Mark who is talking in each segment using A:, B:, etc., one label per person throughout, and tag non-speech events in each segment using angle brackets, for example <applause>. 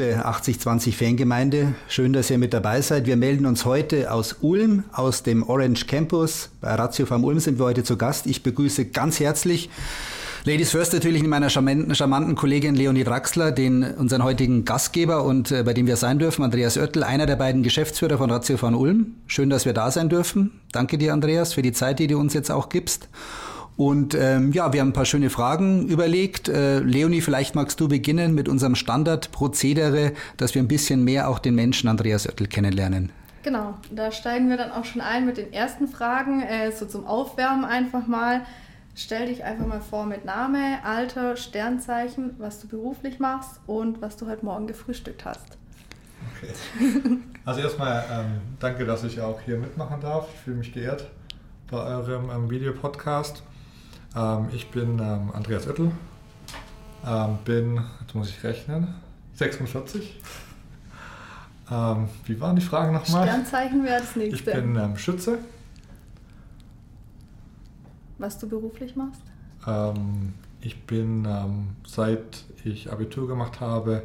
A: liebe 8020 Fangemeinde. Schön, dass ihr mit dabei seid. Wir melden uns heute aus Ulm, aus dem Orange Campus. Bei Ratio Farm Ulm sind wir heute zu Gast. Ich begrüße ganz herzlich Ladies First natürlich mit meiner charmanten, charmanten Kollegin Leonie Draxler, den, unseren heutigen Gastgeber und äh, bei dem wir sein dürfen, Andreas Oertel, einer der beiden Geschäftsführer von Ratio Farm Ulm. Schön, dass wir da sein dürfen. Danke dir, Andreas, für die Zeit, die du uns jetzt auch gibst. Und ähm, ja, wir haben ein paar schöne Fragen überlegt. Äh, Leonie, vielleicht magst du beginnen mit unserem Standardprozedere, dass wir ein bisschen mehr auch den Menschen Andreas Oettel kennenlernen.
B: Genau, da steigen wir dann auch schon ein mit den ersten Fragen, äh, so zum Aufwärmen einfach mal. Stell dich einfach mal vor mit Name, Alter, Sternzeichen, was du beruflich machst und was du heute Morgen gefrühstückt hast.
C: Okay. <laughs> Also erstmal ähm, danke, dass ich auch hier mitmachen darf. Ich fühle mich geehrt bei eurem ähm, Videopodcast. Ähm, ich bin ähm, Andreas Oettel, ähm, bin, jetzt muss ich rechnen, 46. Ähm, wie waren die Fragen nochmal?
B: Sternzeichen wäre das nächste.
C: Ich bin ähm, Schütze.
B: Was du beruflich machst?
C: Ähm, ich bin seit ich Abitur gemacht habe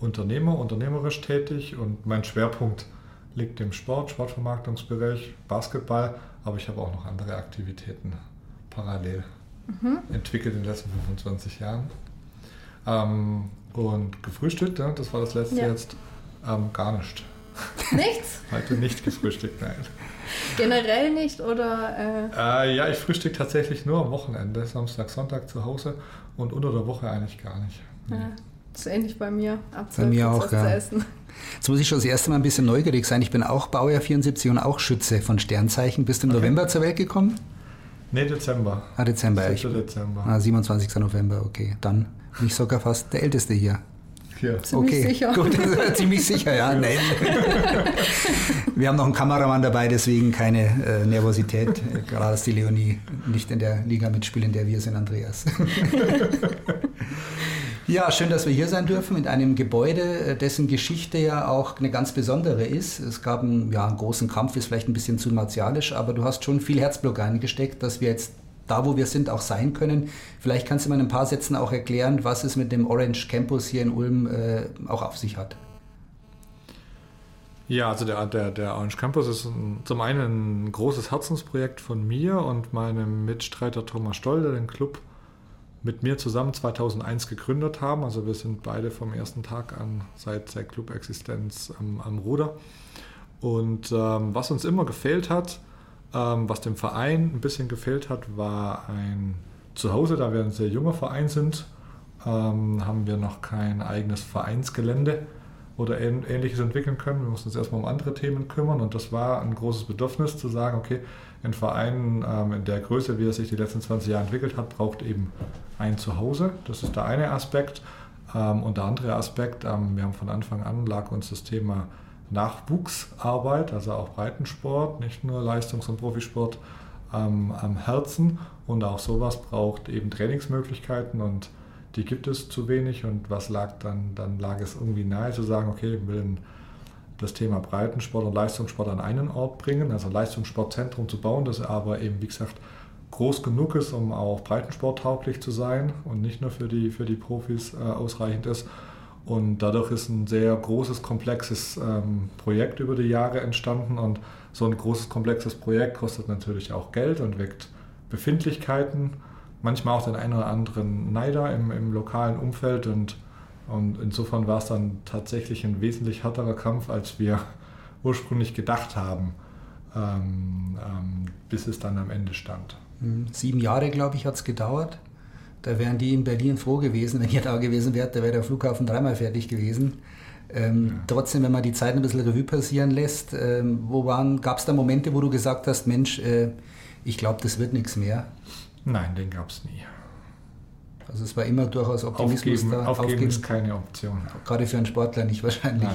C: Unternehmer, unternehmerisch tätig und mein Schwerpunkt liegt im Sport, Sportvermarktungsbereich, Basketball, aber ich habe auch noch andere Aktivitäten parallel mhm. entwickelt in den letzten 25 Jahren. Ähm, und gefrühstückt, ja, das war das letzte ja. jetzt, ähm, gar nicht.
B: Nichts? <laughs>
C: Heute nicht gefrühstückt, nein.
B: Generell nicht oder?
C: Äh? Äh, ja, ich frühstücke tatsächlich nur am Wochenende, Samstag, Sonntag zu Hause und unter der Woche eigentlich gar nicht.
B: Ja, das ist ähnlich bei mir,
A: ab bei mir auch, ja. zu essen. Jetzt muss ich schon das erste Mal ein bisschen neugierig sein. Ich bin auch Baujahr 74 und auch Schütze von Sternzeichen. Bist du im okay. November zur Welt gekommen?
C: Nee, Dezember.
A: Ah, Dezember.
C: Ich, Dezember.
A: Ah, 27. November, okay. Dann bin ich sogar fast der Älteste hier.
C: Hier.
B: Ziemlich
A: okay.
B: sicher.
A: Gut, ziemlich sicher, ja. Nein. <laughs> Wir haben noch einen Kameramann dabei, deswegen keine äh, Nervosität. Gerade dass die Leonie nicht in der Liga mitspielt, in der wir sind, Andreas. <laughs> Ja, schön, dass wir hier sein dürfen in einem Gebäude, äh, dessen Geschichte ja auch eine ganz besondere ist. Es gab einen, ja, einen großen Kampf, ist vielleicht ein bisschen zu martialisch, aber du hast schon viel Herzblock eingesteckt, dass wir jetzt da, wo wir sind, auch sein können. Vielleicht kannst du mal in ein paar Sätzen auch erklären, was es mit dem Orange Campus hier in Ulm äh, auch auf sich hat.
C: Ja, also der, der, der Orange Campus ist ein, zum einen ein großes Herzensprojekt von mir und meinem Mitstreiter Thomas Stoll, der den Club mit mir zusammen 2001 gegründet haben. Also wir sind beide vom ersten Tag an seit der Club-Existenz am, am, Ruder. Und ähm, was uns immer gefehlt hat, ähm, was dem Verein ein bisschen gefehlt hat, war ein Zuhause, da wir ein sehr junger Verein sind, ähm, haben wir noch kein eigenes Vereinsgelände oder ähnliches entwickeln können. Wir mussten uns erstmal um andere Themen kümmern und das war ein großes Bedürfnis zu sagen, okay, ein Verein ähm, in der Größe, wie er sich die letzten 20 Jahre entwickelt hat, braucht eben ein Zuhause. Das ist der eine Aspekt. Ähm, und der andere Aspekt, ähm, wir haben von Anfang an, lag uns das Thema Nachwuchsarbeit, also auch Breitensport, nicht nur Leistungs- und Profisport, am Herzen. Und auch sowas braucht eben Trainingsmöglichkeiten und die gibt es zu wenig und was lag dann, dann lag es irgendwie nahe zu sagen, okay, wir wollen das Thema Breitensport und Leistungssport an einen Ort bringen, also Leistungssportzentrum zu bauen, das aber eben, wie gesagt, groß genug ist, um auch breitensporttauglich zu sein und nicht nur für die, für die Profis äh, ausreichend ist. Und dadurch ist ein sehr großes, komplexes ähm, Projekt über die Jahre entstanden. Und so ein großes, komplexes Projekt kostet natürlich auch Geld und weckt Befindlichkeiten manchmal auch den einen oder anderen Neider im, im lokalen Umfeld und, und insofern war es dann tatsächlich ein wesentlich härterer Kampf, als wir <laughs> ursprünglich gedacht haben, ähm, ähm, bis es dann am Ende stand.
A: Hm, sieben Jahre, glaube ich, hat es gedauert. Da wären die in Berlin froh gewesen, wenn ihr <laughs> da gewesen wärt, da wäre der Flughafen dreimal fertig gewesen. Ähm, ja. Trotzdem, wenn man die Zeit ein bisschen Revue passieren lässt, ähm, wo gab es da Momente, wo du gesagt hast, Mensch, äh, ich glaube, das wird nichts mehr?
C: Nein, den gab es nie.
A: Also es war immer durchaus Optimismus
C: aufgeben, da. Aufgeben, aufgeben ist keine Option.
A: Gerade für einen Sportler nicht wahrscheinlich.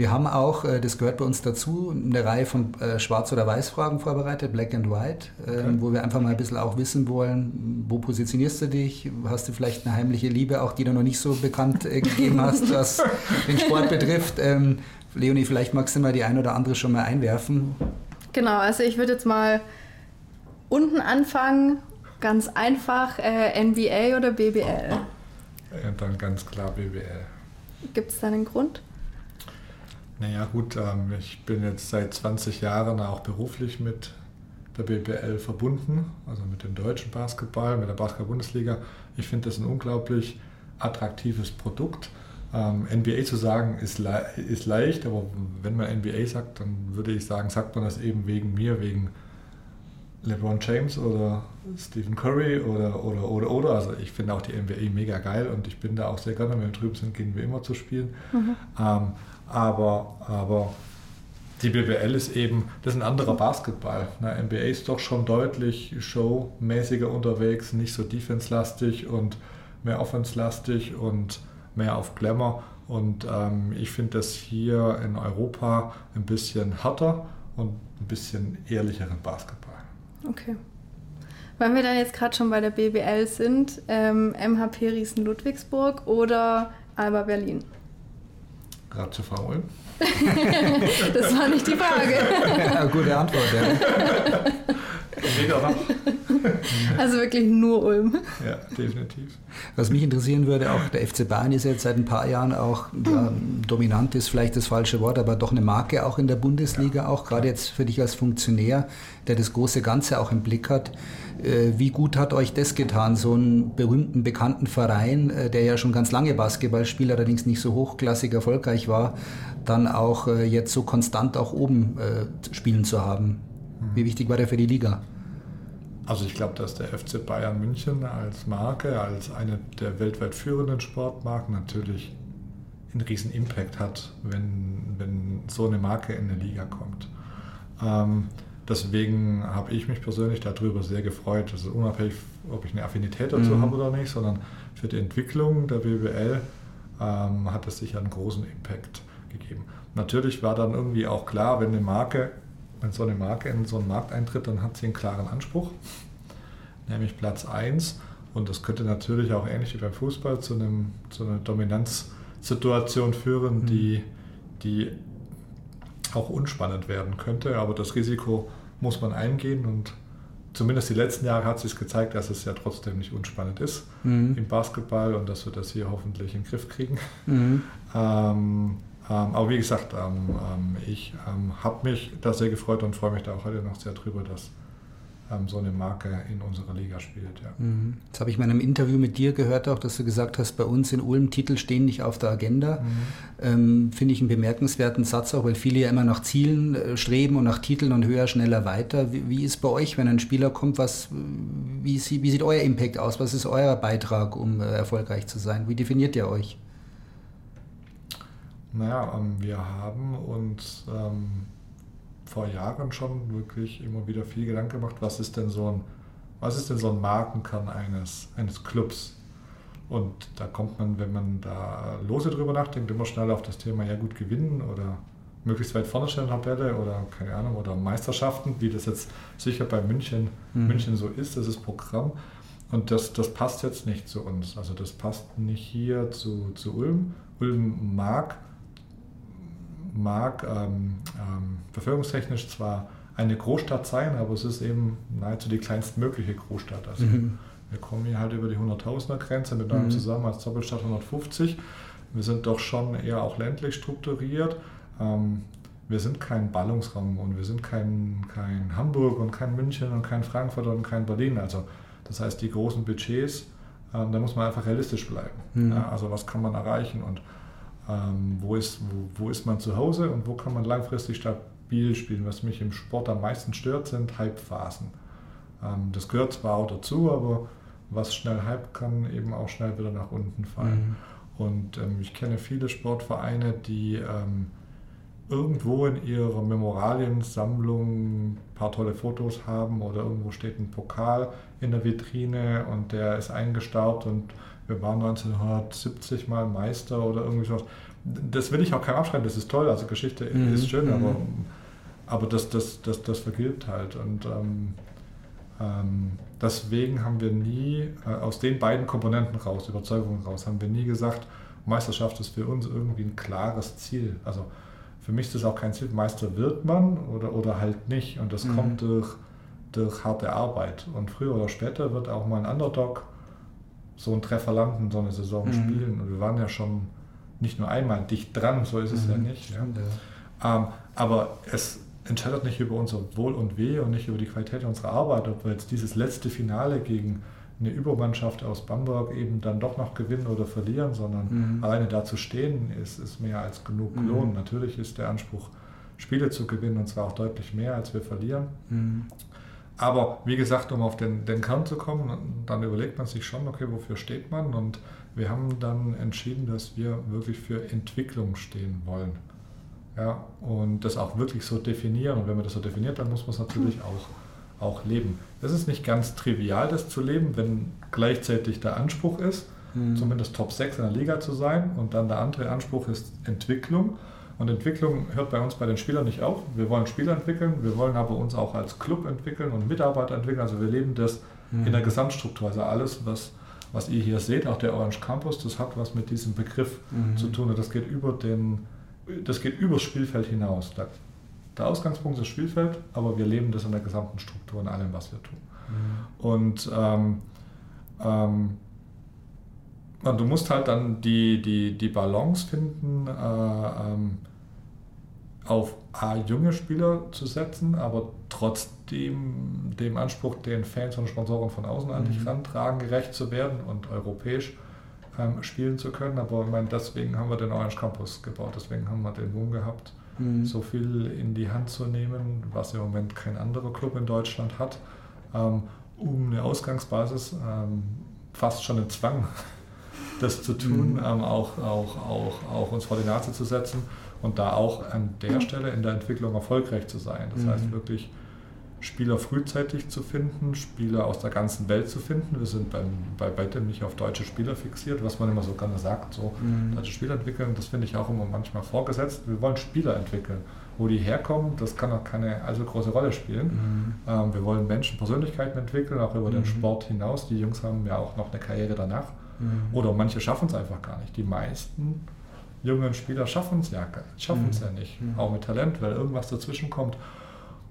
A: Wir haben auch, äh, das gehört bei uns dazu, eine Reihe von äh, Schwarz- oder Weiß-Fragen vorbereitet, Black and White, ähm, okay. wo wir einfach mal ein bisschen auch wissen wollen, wo positionierst du dich? Hast du vielleicht eine heimliche Liebe, auch die du noch nicht so bekannt äh, gegeben hast, <laughs> was den Sport betrifft? Ähm, Leonie, vielleicht magst du mal die ein oder andere schon mal einwerfen.
B: Genau, also ich würde jetzt mal unten anfangen, ganz einfach, äh, NBA oder BBL?
C: Ja, dann ganz klar BBL.
B: Gibt es da einen Grund?
C: Naja gut, ähm, ich bin jetzt seit 20 Jahren auch beruflich mit der BBL verbunden, also mit dem deutschen Basketball, mit der Basketball-Bundesliga. Ich finde das ein unglaublich attraktives Produkt. Ähm, NBA zu sagen ist, le ist leicht, aber wenn man NBA sagt, dann würde ich sagen, sagt man das eben wegen mir, wegen LeBron James oder Stephen Curry oder oder oder oder. Also ich finde auch die NBA mega geil und ich bin da auch sehr gerne, wenn wir drüben sind, gehen wir immer zu spielen. Mhm. Ähm, aber, aber die BBL ist eben, das ist ein anderer Basketball. Ne? NBA ist doch schon deutlich showmäßiger unterwegs, nicht so defense-lastig und mehr offense-lastig und mehr auf Glamour. Und ähm, ich finde das hier in Europa ein bisschen härter und ein bisschen ehrlicheren Basketball.
B: Okay. Wenn wir dann jetzt gerade schon bei der BBL sind, ähm, MHP Riesen Ludwigsburg oder Alba Berlin?
C: Gerade zu Frau Ulm. <laughs>
B: das war nicht die Frage. <laughs>
A: Ja, gute Antwort, ja. <laughs> <laughs>
B: Also wirklich nur Ulm.
C: Ja, definitiv.
A: Was mich interessieren würde, auch der FC Bayern ist jetzt seit ein paar Jahren auch ja, dominant, ist vielleicht das falsche Wort, aber doch eine Marke auch in der Bundesliga, auch gerade jetzt für dich als Funktionär, der das große Ganze auch im Blick hat. Äh, wie gut hat euch das getan, so einen berühmten, bekannten Verein, äh, der ja schon ganz lange Basketball spielt, allerdings nicht so hochklassig erfolgreich war, dann auch äh, jetzt so konstant auch oben spielen zu haben? Wie wichtig war der für die Liga?
C: Also ich glaube, dass der FC Bayern München als Marke, als eine der weltweit führenden Sportmarken natürlich einen riesen Impact hat, wenn, wenn so eine Marke in eine Liga kommt. Ähm, deswegen habe ich mich persönlich darüber sehr gefreut. Also unabhängig, ob ich eine Affinität dazu mhm. habe oder nicht, sondern für die Entwicklung der BWL ähm, hat es sicher einen großen Impact gegeben. Natürlich war dann irgendwie auch klar, wenn eine Marke wenn so eine Marke in so einen Markt eintritt, dann hat sie einen klaren Anspruch, nämlich Platz 1. Und das könnte natürlich auch ähnlich wie beim Fußball zu, einem, zu einer Dominanzsituation führen, mhm. die, die auch unspannend werden könnte. Aber das Risiko muss man eingehen und zumindest die letzten Jahre hat sich gezeigt, dass es ja trotzdem nicht unspannend ist mhm. im Basketball und dass wir das hier hoffentlich in den Griff kriegen. Mhm. Ähm, aber wie gesagt, ähm, ähm, ich habe mich da sehr gefreut und freue mich da auch heute noch sehr drüber, dass so eine Marke in unserer Liga spielt. Ja.
A: Mhm. Das habe ich in einem Interview mit dir gehört, auch dass du gesagt hast, bei uns in Ulm Titel stehen nicht auf der Agenda. Mhm. Ähm, Finde ich einen bemerkenswerten Satz auch, weil viele ja immer nach Zielen äh, streben und nach Titeln und höher, schneller, weiter. Wie, wie, ist bei euch, wenn ein Spieler kommt, was, wie, wie sieht euer Impact aus? Was ist euer Beitrag, um äh, erfolgreich zu sein? Wie definiert ihr euch?
C: Naja, ähm, wir haben uns ähm, vor Jahren schon wirklich immer wieder viel Gedanken gemacht, was ist denn so ein, was ist denn so ein Markenkern eines, eines Clubs? Und da kommt man, wenn man da lose drüber nachdenkt, immer schnell auf das Thema ja gut gewinnen oder möglichst weit vorne stellen Tabelle oder keine Ahnung oder Meisterschaften, wie das jetzt sicher bei München, mhm. München so ist, das ist Programm. Und das, das passt jetzt nicht zu uns. Also das passt nicht hier zu, zu Ulm. Ulm mag mag ähm, ähm, bevölkerungstechnisch zwar eine Großstadt sein, aber es ist eben nahezu die kleinstmögliche Großstadt. Also mhm. wir kommen hier halt über die 100.000er Grenze mit einem mhm. zusammen als Doppelstadt 150. Wir sind doch schon eher auch ländlich strukturiert. Ähm, wir sind kein Ballungsraum und wir sind kein, kein Hamburg und kein München und kein Frankfurt und kein Berlin. Also das heißt, die großen Budgets, ähm, da muss man einfach realistisch bleiben. Mhm. Ja, also was kann man erreichen und ähm, wo, ist, wo, wo ist man zu Hause und wo kann man langfristig stabil spielen. Was mich im Sport am meisten stört, sind Hypephasen. Ähm, das gehört zwar auch dazu, aber was schnell hype kann, eben auch schnell wieder nach unten fallen. Mhm. Und ähm, ich kenne viele Sportvereine, die ähm, irgendwo in ihrer Memoraliensammlung ein paar tolle Fotos haben oder irgendwo steht ein Pokal in der Vitrine und der ist eingestaubt und wir waren 1970 mal Meister oder irgendwie sowas. Das will ich auch keinem abschreiben, das ist toll, also Geschichte mhm. ist schön, aber, mhm. aber das, das, das, das vergilbt halt. Und ähm, ähm, deswegen haben wir nie, äh, aus den beiden Komponenten raus, Überzeugungen raus, haben wir nie gesagt, Meisterschaft ist für uns irgendwie ein klares Ziel. Also für mich ist das auch kein Ziel, Meister wird man oder, oder halt nicht. Und das mhm. kommt durch, durch harte Arbeit. Und früher oder später wird auch mal ein Underdog so einen Treffer landen, so eine Saison mhm. spielen. Und wir waren ja schon nicht nur einmal dicht dran, so ist es mhm. ja nicht. Ja. Ähm, aber es entscheidet nicht über unser Wohl und Weh und nicht über die Qualität unserer Arbeit, ob wir jetzt dieses letzte Finale gegen eine Übermannschaft aus Bamberg eben dann doch noch gewinnen oder verlieren, sondern mhm. alleine da zu stehen, ist, ist mehr als genug mhm. Lohn. Natürlich ist der Anspruch, Spiele zu gewinnen und zwar auch deutlich mehr, als wir verlieren. Mhm. Aber wie gesagt, um auf den, den Kern zu kommen, dann überlegt man sich schon, okay, wofür steht man? Und wir haben dann entschieden, dass wir wirklich für Entwicklung stehen wollen. Ja, und das auch wirklich so definieren. Und wenn man das so definiert, dann muss man es natürlich hm. auch, auch leben. Es ist nicht ganz trivial, das zu leben, wenn gleichzeitig der Anspruch ist, mhm. zumindest Top 6 in der Liga zu sein. Und dann der andere Anspruch ist Entwicklung. Und Entwicklung hört bei uns bei den Spielern nicht auf. Wir wollen Spieler entwickeln, wir wollen aber uns auch als Club entwickeln und Mitarbeiter entwickeln. Also wir leben das mhm. in der Gesamtstruktur. Also alles, was, was ihr hier seht, auch der Orange Campus, das hat was mit diesem Begriff mhm. zu tun. Und das geht über den, das geht übers Spielfeld hinaus. Der, der Ausgangspunkt ist das Spielfeld, aber wir leben das in der gesamten Struktur, in allem, was wir tun. Mhm. Und ähm, ähm, du musst halt dann die, die, die Balance finden, äh, ähm, auf A, junge Spieler zu setzen, aber trotzdem dem Anspruch, den Fans und Sponsoren von außen an dich mhm. rantragen, gerecht zu werden und europäisch ähm, spielen zu können. Aber ich meine, deswegen haben wir den Orange Campus gebaut, deswegen haben wir den Mumm gehabt, mhm. so viel in die Hand zu nehmen, was im Moment kein anderer Club in Deutschland hat, ähm, um eine Ausgangsbasis, ähm, fast schon ein Zwang, <laughs> das zu tun, mhm. ähm, auch, auch, auch, auch uns vor die Nase zu setzen und da auch an der Stelle in der Entwicklung erfolgreich zu sein. Das mhm. heißt wirklich Spieler frühzeitig zu finden, Spieler aus der ganzen Welt zu finden. Wir sind beim, bei weitem nicht auf deutsche Spieler fixiert, was man immer so gerne sagt, so mhm. deutsche Spieler entwickeln, das finde ich auch immer manchmal vorgesetzt. Wir wollen Spieler entwickeln. Wo die herkommen, das kann auch keine allzu große Rolle spielen. Mhm. Ähm, wir wollen Menschen, Persönlichkeiten entwickeln, auch über mhm. den Sport hinaus. Die Jungs haben ja auch noch eine Karriere danach. Mhm. Oder manche schaffen es einfach gar nicht. Die meisten jungen Spieler schaffen es ja, schaffen es mhm. ja nicht. Mhm. Auch mit Talent, weil irgendwas dazwischen kommt,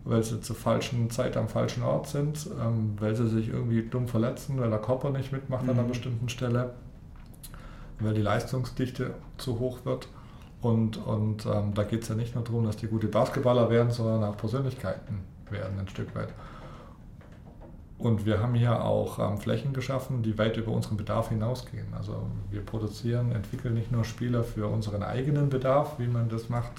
C: weil sie zur falschen Zeit am falschen Ort sind, ähm, weil sie sich irgendwie dumm verletzen, weil der Körper nicht mitmacht mhm. an einer mhm. bestimmten Stelle, weil die Leistungsdichte zu hoch wird. Und, und ähm, da geht es ja nicht nur darum, dass die gute Basketballer werden, sondern auch Persönlichkeiten werden ein Stück weit. Und wir haben hier auch ähm, Flächen geschaffen, die weit über unseren Bedarf hinausgehen. Also wir produzieren, entwickeln nicht nur Spieler für unseren eigenen Bedarf, wie man das macht,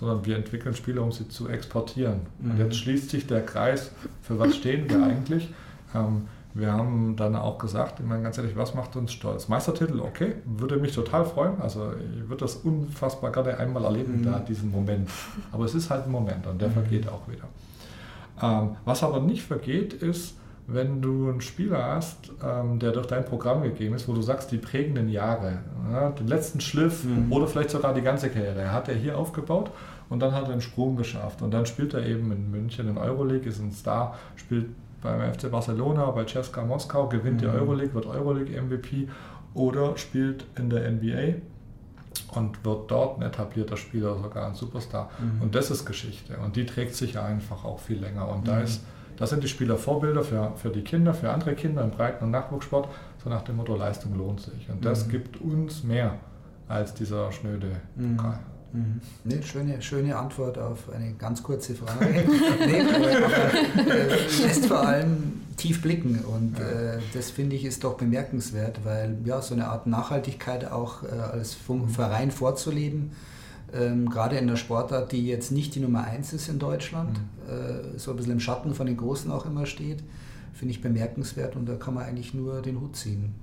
C: sondern wir entwickeln Spieler, um sie zu exportieren. Mhm. Und jetzt schließt sich der Kreis, für was stehen wir eigentlich? Ähm, wir haben dann auch gesagt, ich meine ganz ehrlich, was macht uns stolz? Meistertitel, okay, würde mich total freuen. Also ich würde das unfassbar gerne einmal erleben, mhm. da diesen Moment. Aber es ist halt ein Moment und der mhm. vergeht auch wieder. Ähm, was aber nicht vergeht, ist, wenn du einen Spieler hast, ähm, der durch dein Programm gegeben ist, wo du sagst, die prägenden Jahre, ja, den letzten Schliff mhm. oder vielleicht sogar die ganze Karriere, hat er hier aufgebaut und dann hat er einen Sprung geschafft. Und dann spielt er eben in München in Euroleague, ist ein Star, spielt beim FC Barcelona, bei Ceska Moskau, gewinnt mhm. die Euroleague, wird Euroleague MVP oder spielt in der NBA und wird dort ein etablierter Spieler, sogar ein Superstar. Mhm. Und das ist Geschichte und die trägt sich ja einfach auch viel länger. Und da mhm. ist da sind die Spieler Vorbilder für, für die Kinder, für andere Kinder im Breiten- und Nachwuchssport, so nach dem Motto, Leistung lohnt sich. Und das mhm. gibt uns mehr als dieser schnöde mhm. Pokal.
A: Mhm. Nee, schöne, schöne Antwort auf eine ganz kurze Frage. <laughs> nee, aber, äh, lässt vor allem tief blicken und ja. äh, das finde ich ist doch bemerkenswert, weil ja so eine Art Nachhaltigkeit auch äh, als Verein vorzuleben, ähm, gerade in der Sportart, die jetzt nicht die Nummer 1 ist in Deutschland, mhm. äh, so ein bisschen im Schatten von den Großen auch immer steht, finde ich bemerkenswert und da kann man eigentlich nur den Hut ziehen.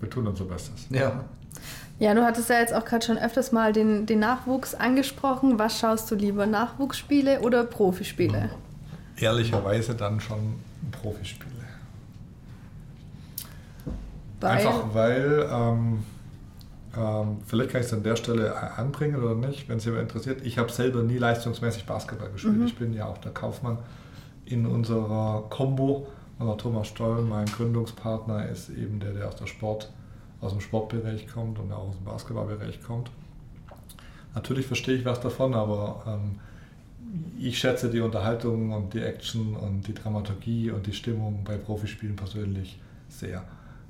C: Wir tun unser Bestes.
B: Ja. Ja, du hattest ja jetzt auch gerade schon öfters mal den, den Nachwuchs angesprochen. Was schaust du lieber, Nachwuchsspiele oder Profispiele?
C: Ehrlicherweise dann schon Profispiele. Weil? Einfach weil ähm, ähm, vielleicht kann ich es an der Stelle anbringen oder nicht, wenn es jemand interessiert. Ich habe selber nie leistungsmäßig Basketball gespielt. Mhm. Ich bin ja auch der Kaufmann in unserer Combo. Also Thomas Stoll, mein Gründungspartner, ist eben der, der aus, der Sport, aus dem Sportbereich kommt und auch aus dem Basketballbereich kommt. Natürlich verstehe ich was davon, aber ähm, ich schätze die Unterhaltung und die Action und die Dramaturgie und die Stimmung bei Profispielen persönlich sehr.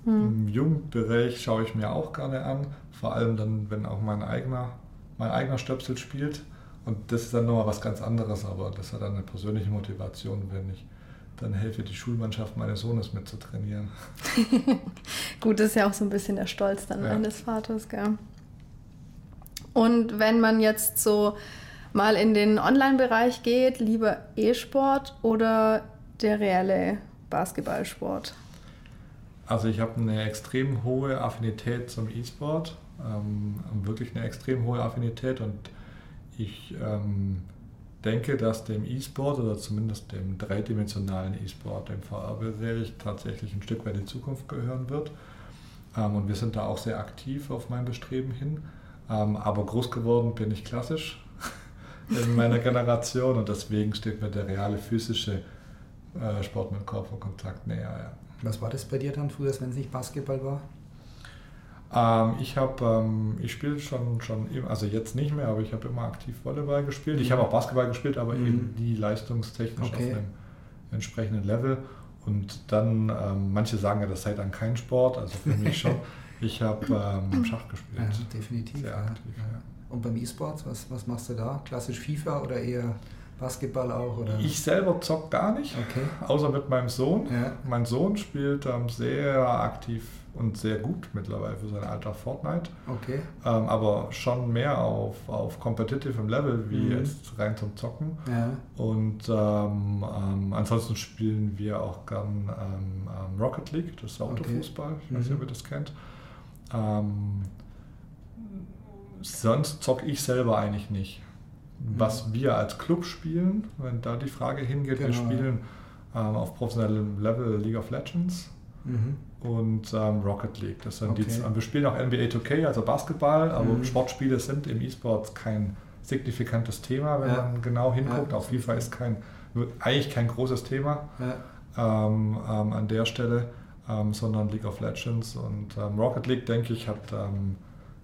C: Mhm. Im Jugendbereich schaue ich mir auch gerne an, vor allem dann, wenn auch mein eigener, mein eigener Stöpsel spielt. Und das ist dann nochmal was ganz anderes, aber das hat dann eine persönliche Motivation, wenn ich dann helfe, die Schulmannschaft meines Sohnes mit zu trainieren. <laughs>
B: Gut, das ist ja auch so ein bisschen der Stolz dann ja. meines Vaters, gell? Und wenn man jetzt so mal in den Online-Bereich geht, lieber E-Sport oder der reelle Basketballsport?
C: Also ich habe eine extrem hohe Affinität zum E-Sport, ähm, wirklich eine extrem hohe Affinität und ich ähm, denke, dass dem E-Sport oder zumindest dem dreidimensionalen E-Sport, dem VR-Bereich tatsächlich ein Stück weit in Zukunft gehören wird. Ähm, und wir sind da auch sehr aktiv auf mein Bestreben hin. Ähm, aber groß geworden bin ich klassisch <laughs> in meiner Generation und deswegen steht mir der reale physische äh, Sport mit Körperkontakt näher. Ja.
A: Was war das bei dir dann früher, wenn es nicht Basketball war?
C: Ähm, ich habe, ähm, ich spiele schon, schon, also jetzt nicht mehr, aber ich habe immer aktiv Volleyball gespielt. Ich habe auch Basketball gespielt, aber mhm. eben nie leistungstechnisch okay. auf einem entsprechenden Level. Und dann, ähm, manche sagen ja, das sei dann kein Sport, also für mich schon. <laughs> Ich habe ähm, Schach gespielt. Ja,
A: definitiv. Sehr aktiv, ja. Ja. Und beim E-Sport, was, was machst du da? Klassisch FIFA oder eher Basketball auch? Oder?
C: Ich selber zock gar nicht, okay. außer mit meinem Sohn. Ja. Mein Sohn spielt ähm, sehr aktiv und sehr gut mittlerweile für sein Alter Fortnite. Okay. Ähm, aber schon mehr auf, auf competitive Level wie mhm. jetzt rein zum Zocken. Ja. Und ähm, ähm, ansonsten spielen wir auch gern ähm, ähm, Rocket League, das ist Autofußball. Okay. Ich weiß nicht, ob ihr das kennt. Ähm, sonst zocke ich selber eigentlich nicht was wir als Club spielen, wenn da die Frage hingeht, genau. wir spielen ähm, auf professionellem Level League of Legends mhm. und ähm, Rocket League. Das sind okay. die, wir spielen auch NBA 2K, also Basketball, aber mhm. Sportspiele sind im E-Sport kein signifikantes Thema, wenn ja. man genau hinguckt. Ja. Auf FIFA ist kein, eigentlich kein großes Thema ja. ähm, ähm an der Stelle, ähm, sondern League of Legends und ähm, Rocket League, denke ich, hat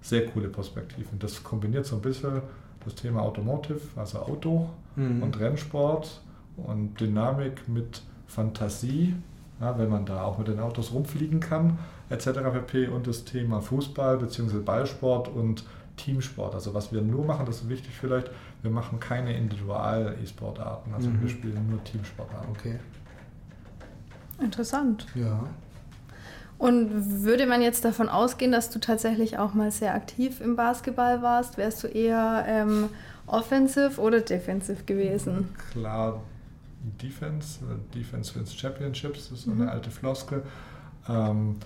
C: sehr coole Perspektiven. Das kombiniert so ein bisschen das Thema Automotive, also Auto mhm. und Rennsport und Dynamik mit Fantasie, ja, wenn man da auch mit den Autos rumfliegen kann, etc. pp. Und das Thema Fußball bzw. Ballsport und Teamsport. Also was wir nur machen, das ist wichtig vielleicht, wir machen keine Individual-E-Sportarten, also mhm. wir spielen nur Teamsportarten.
A: Okay.
B: Interessant.
A: Ja.
B: Und würde man jetzt davon ausgehen, dass du tatsächlich auch mal sehr aktiv im Basketball warst, wärst du eher ähm, offensive oder defensive gewesen?
C: Klar, Defense. Defense wins Championships, das ist so eine mhm. alte Floskel. Ähm,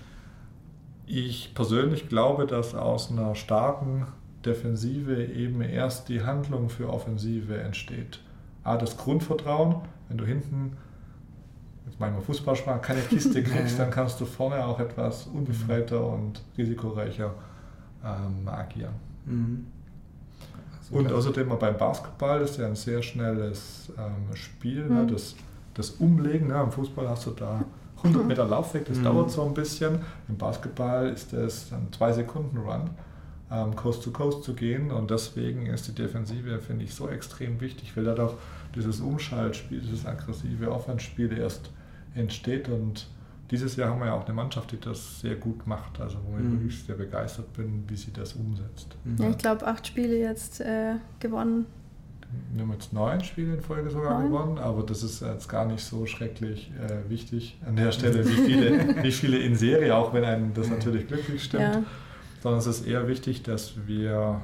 C: ich persönlich glaube, dass aus einer starken Defensive eben erst die Handlung für Offensive entsteht. A, das Grundvertrauen, wenn du hinten jetzt manchmal Fußballsprache, keine Kiste <laughs> kriegst, dann kannst du vorne auch etwas unbefreiter und risikoreicher ähm, agieren. Mhm. Also und außerdem beim Basketball ist ja ein sehr schnelles ähm, Spiel. Ne? Mhm. Ne? Das, das Umlegen, ne? im Fußball hast du da 100 Meter Laufweg, das mhm. dauert so ein bisschen. Im Basketball ist das ein 2 Sekunden Run, ähm, Coast to Coast zu gehen und deswegen ist die Defensive, finde ich, so extrem wichtig, weil dadurch dieses Umschaltspiel, dieses aggressive Offenspiel erst entsteht. Und dieses Jahr haben wir ja auch eine Mannschaft, die das sehr gut macht. Also wo ich mhm. wirklich sehr begeistert bin, wie sie das umsetzt.
B: Ja, ich glaube, acht Spiele jetzt äh, gewonnen.
C: Wir haben jetzt neun Spiele in Folge sogar neun? gewonnen, aber das ist jetzt gar nicht so schrecklich äh, wichtig an der Stelle, wie viele, <laughs> wie viele in Serie, auch wenn einem das natürlich glücklich stimmt. Ja. Sondern es ist eher wichtig, dass wir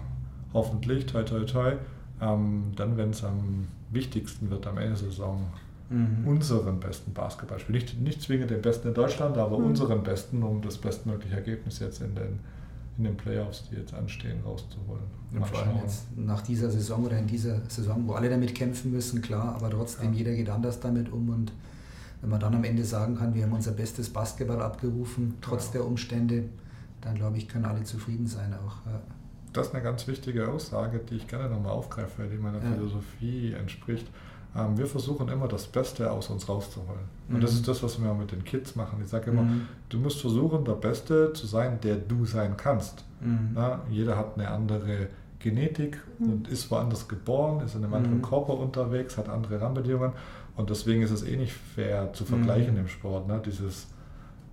C: hoffentlich, toi toi toi, ähm, dann, wenn es am wichtigsten wird am Ende der Saison, mhm. unseren besten Basketball spielen. Nicht, nicht zwingend den besten in Deutschland, aber mhm. unseren besten, um das bestmögliche Ergebnis jetzt in den, in den Playoffs, die jetzt anstehen, rauszuholen.
A: Und vor allem jetzt nach dieser Saison oder in dieser Saison, wo alle damit kämpfen müssen, klar, aber trotzdem ja. jeder geht anders damit um und wenn man dann am Ende sagen kann, wir haben unser bestes Basketball abgerufen, trotz ja. der Umstände, dann glaube ich, können alle zufrieden sein auch. Ja.
C: Das ist eine ganz wichtige Aussage, die ich gerne nochmal aufgreife, die meiner Philosophie entspricht. Ähm, wir versuchen immer das Beste aus uns rauszuholen. Und mhm. das ist das, was wir mit den Kids machen. Ich sage immer, mhm. du musst versuchen, der Beste zu sein, der du sein kannst. Mhm. Ja, jeder hat eine andere Genetik mhm. und ist woanders geboren, ist in einem anderen mhm. Körper unterwegs, hat andere Rahmenbedingungen. Und deswegen ist es eh nicht fair zu vergleichen mhm. im Sport. Ne? Dieses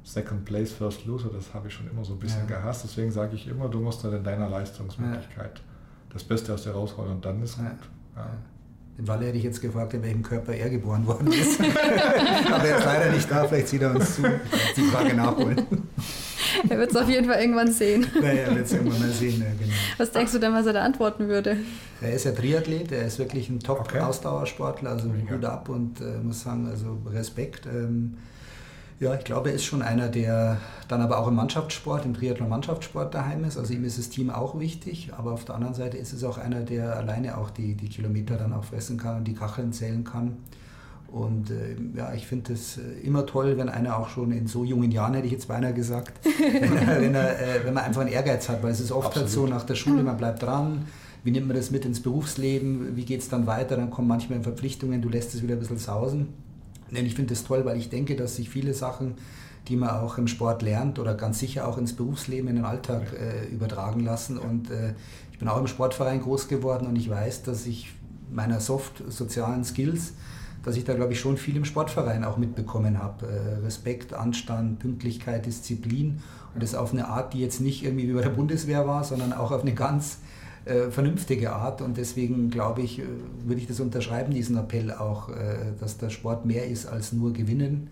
C: Second Place, First Loser, das habe ich schon immer so ein bisschen ja. gehasst. Deswegen sage ich immer, du musst dann in deiner Leistungsmöglichkeit ja. das Beste aus dir rausholen und dann ist gut. Ja.
A: Den Walle hätte ich jetzt gefragt, in welchem Körper er geboren worden ist. <laughs> Aber er ist leider nicht da, vielleicht sieht er uns zu. Die Frage nachholen.
B: Er wird es auf jeden Fall irgendwann sehen.
A: Naja, er wird es irgendwann mal sehen, ja, genau.
B: Was denkst du denn, was er da antworten würde?
A: Er ist ja Triathlet, er ist wirklich ein Top-Ausdauersportler, also Hut ab und äh, muss sagen, also Respekt. Ähm, ja, ich glaube, er ist schon einer, der dann aber auch im Mannschaftssport, im Triathlon-Mannschaftssport daheim ist. Also ihm ist das Team auch wichtig, aber auf der anderen Seite ist es auch einer, der alleine auch die, die Kilometer dann auch fressen kann und die Kacheln zählen kann. Und äh, ja, ich finde es äh, immer toll, wenn einer auch schon in so jungen Jahren, hätte ich jetzt beinahe gesagt, <laughs> wenn, er, wenn, er, äh, wenn man einfach einen Ehrgeiz hat, weil es ist oft halt so nach der Schule, man bleibt dran, wie nimmt man das mit ins Berufsleben, wie geht es dann weiter, dann kommen manchmal Verpflichtungen, du lässt es wieder ein bisschen sausen. Und ich finde das toll, weil ich denke, dass sich viele Sachen, die man auch im Sport lernt oder ganz sicher auch ins Berufsleben, in den Alltag äh, übertragen lassen. Und äh, ich bin auch im Sportverein groß geworden und ich weiß, dass ich meiner soft-sozialen Skills, dass ich da, glaube ich, schon viel im Sportverein auch mitbekommen habe. Äh, Respekt, Anstand, Pünktlichkeit, Disziplin. Und das auf eine Art, die jetzt nicht irgendwie wie bei der Bundeswehr war, sondern auch auf eine ganz äh, vernünftige Art. Und deswegen glaube ich, äh, würde ich das unterschreiben, diesen Appell auch, äh, dass der Sport mehr ist als nur gewinnen.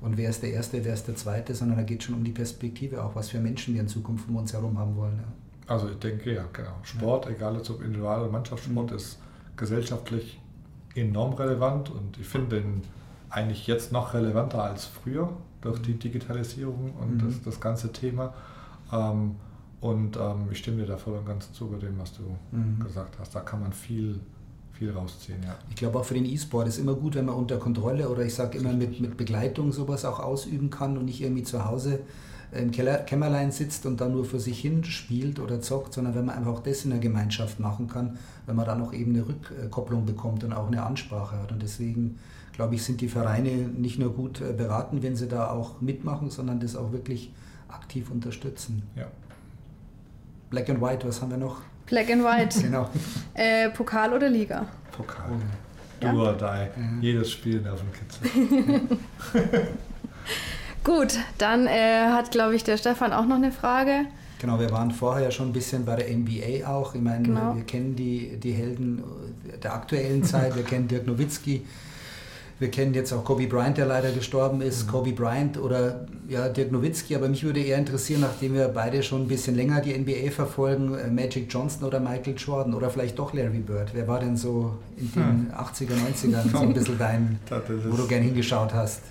A: Und wer ist der Erste, wer ist der Zweite, sondern da geht schon um die Perspektive auch, was für Menschen wir in Zukunft um uns herum haben wollen. Ja.
C: Also ich denke, ja, genau. Sport, ja. egal ob Individual- oder Mannschaftssport, mhm. ist gesellschaftlich enorm relevant und ich finde den eigentlich jetzt noch relevanter als früher durch die Digitalisierung und mhm. das, das ganze Thema. Ähm, und ähm, ich stimme dir da voll und ganz zu bei dem, was du mhm. gesagt hast. Da kann man viel, viel rausziehen. Ja.
A: Ich glaube auch für den E-Sport ist immer gut, wenn man unter Kontrolle oder ich sage immer mit, mit Begleitung sowas auch ausüben kann und nicht irgendwie zu Hause im Keller, Kämmerlein sitzt und da nur für sich hin spielt oder zockt, sondern wenn man einfach auch das in der Gemeinschaft machen kann, wenn man dann auch eben eine Rückkopplung bekommt und auch eine Ansprache hat. Und deswegen glaube ich, sind die Vereine nicht nur gut äh, beraten, wenn sie da auch mitmachen, sondern das auch wirklich aktiv unterstützen.
C: Ja.
A: Black and White, was haben wir noch?
B: Black and White. genau. Äh, Pokal oder Liga?
C: Pokal. Oh. Do ja. or die. Mhm. Jedes Spiel darf ein Kitzel. <laughs>
B: Gut, dann äh, hat, glaube ich, der Stefan auch noch eine Frage.
A: Genau, wir waren vorher ja schon ein bisschen bei der NBA auch. Ich meine, genau. wir kennen die, die Helden der aktuellen Zeit. Wir kennen Dirk Nowitzki, wir kennen jetzt auch Kobe Bryant, der leider gestorben ist. Mhm. Kobe Bryant oder ja, Dirk Nowitzki. Aber mich würde eher interessieren, nachdem wir beide schon ein bisschen länger die NBA verfolgen, äh, Magic Johnson oder Michael Jordan oder vielleicht doch Larry Bird. Wer war denn so in den hm. 80er, 90ern so ein bisschen dein, <laughs> wo du gern hingeschaut hast?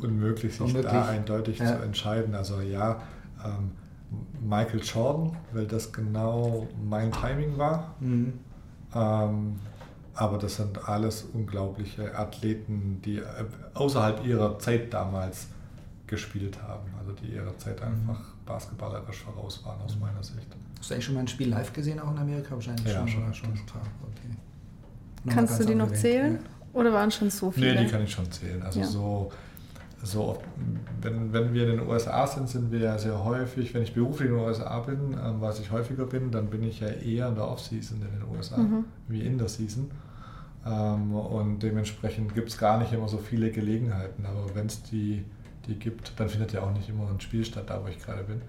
C: Unmöglich, sich unmöglich. da eindeutig ja. zu entscheiden. Also ja, ähm, Michael Jordan, weil das genau mein Timing war. Mhm. Ähm, aber das sind alles unglaubliche Athleten, die äh, außerhalb ihrer Zeit damals gespielt haben. Also die ihrer Zeit mhm. einfach basketballerisch voraus waren aus meiner Sicht.
A: Hast du eigentlich schon mal ein Spiel live gesehen, auch in Amerika? Wahrscheinlich
C: ja, schon.
A: schon,
C: schon. Okay.
B: Kannst du die noch zählen? Ja. Oder waren schon so viele?
C: Nee, die kann ich schon zählen. Also ja. so, so oft, wenn, wenn wir in den USA sind, sind wir ja sehr häufig, wenn ich beruflich in den USA bin, ähm, was ich häufiger bin, dann bin ich ja eher in der Off-Season in den USA, mhm. wie in der Season. Ähm, und dementsprechend gibt es gar nicht immer so viele Gelegenheiten. Aber wenn es die, die gibt, dann findet ja auch nicht immer ein Spiel statt, da wo ich gerade bin.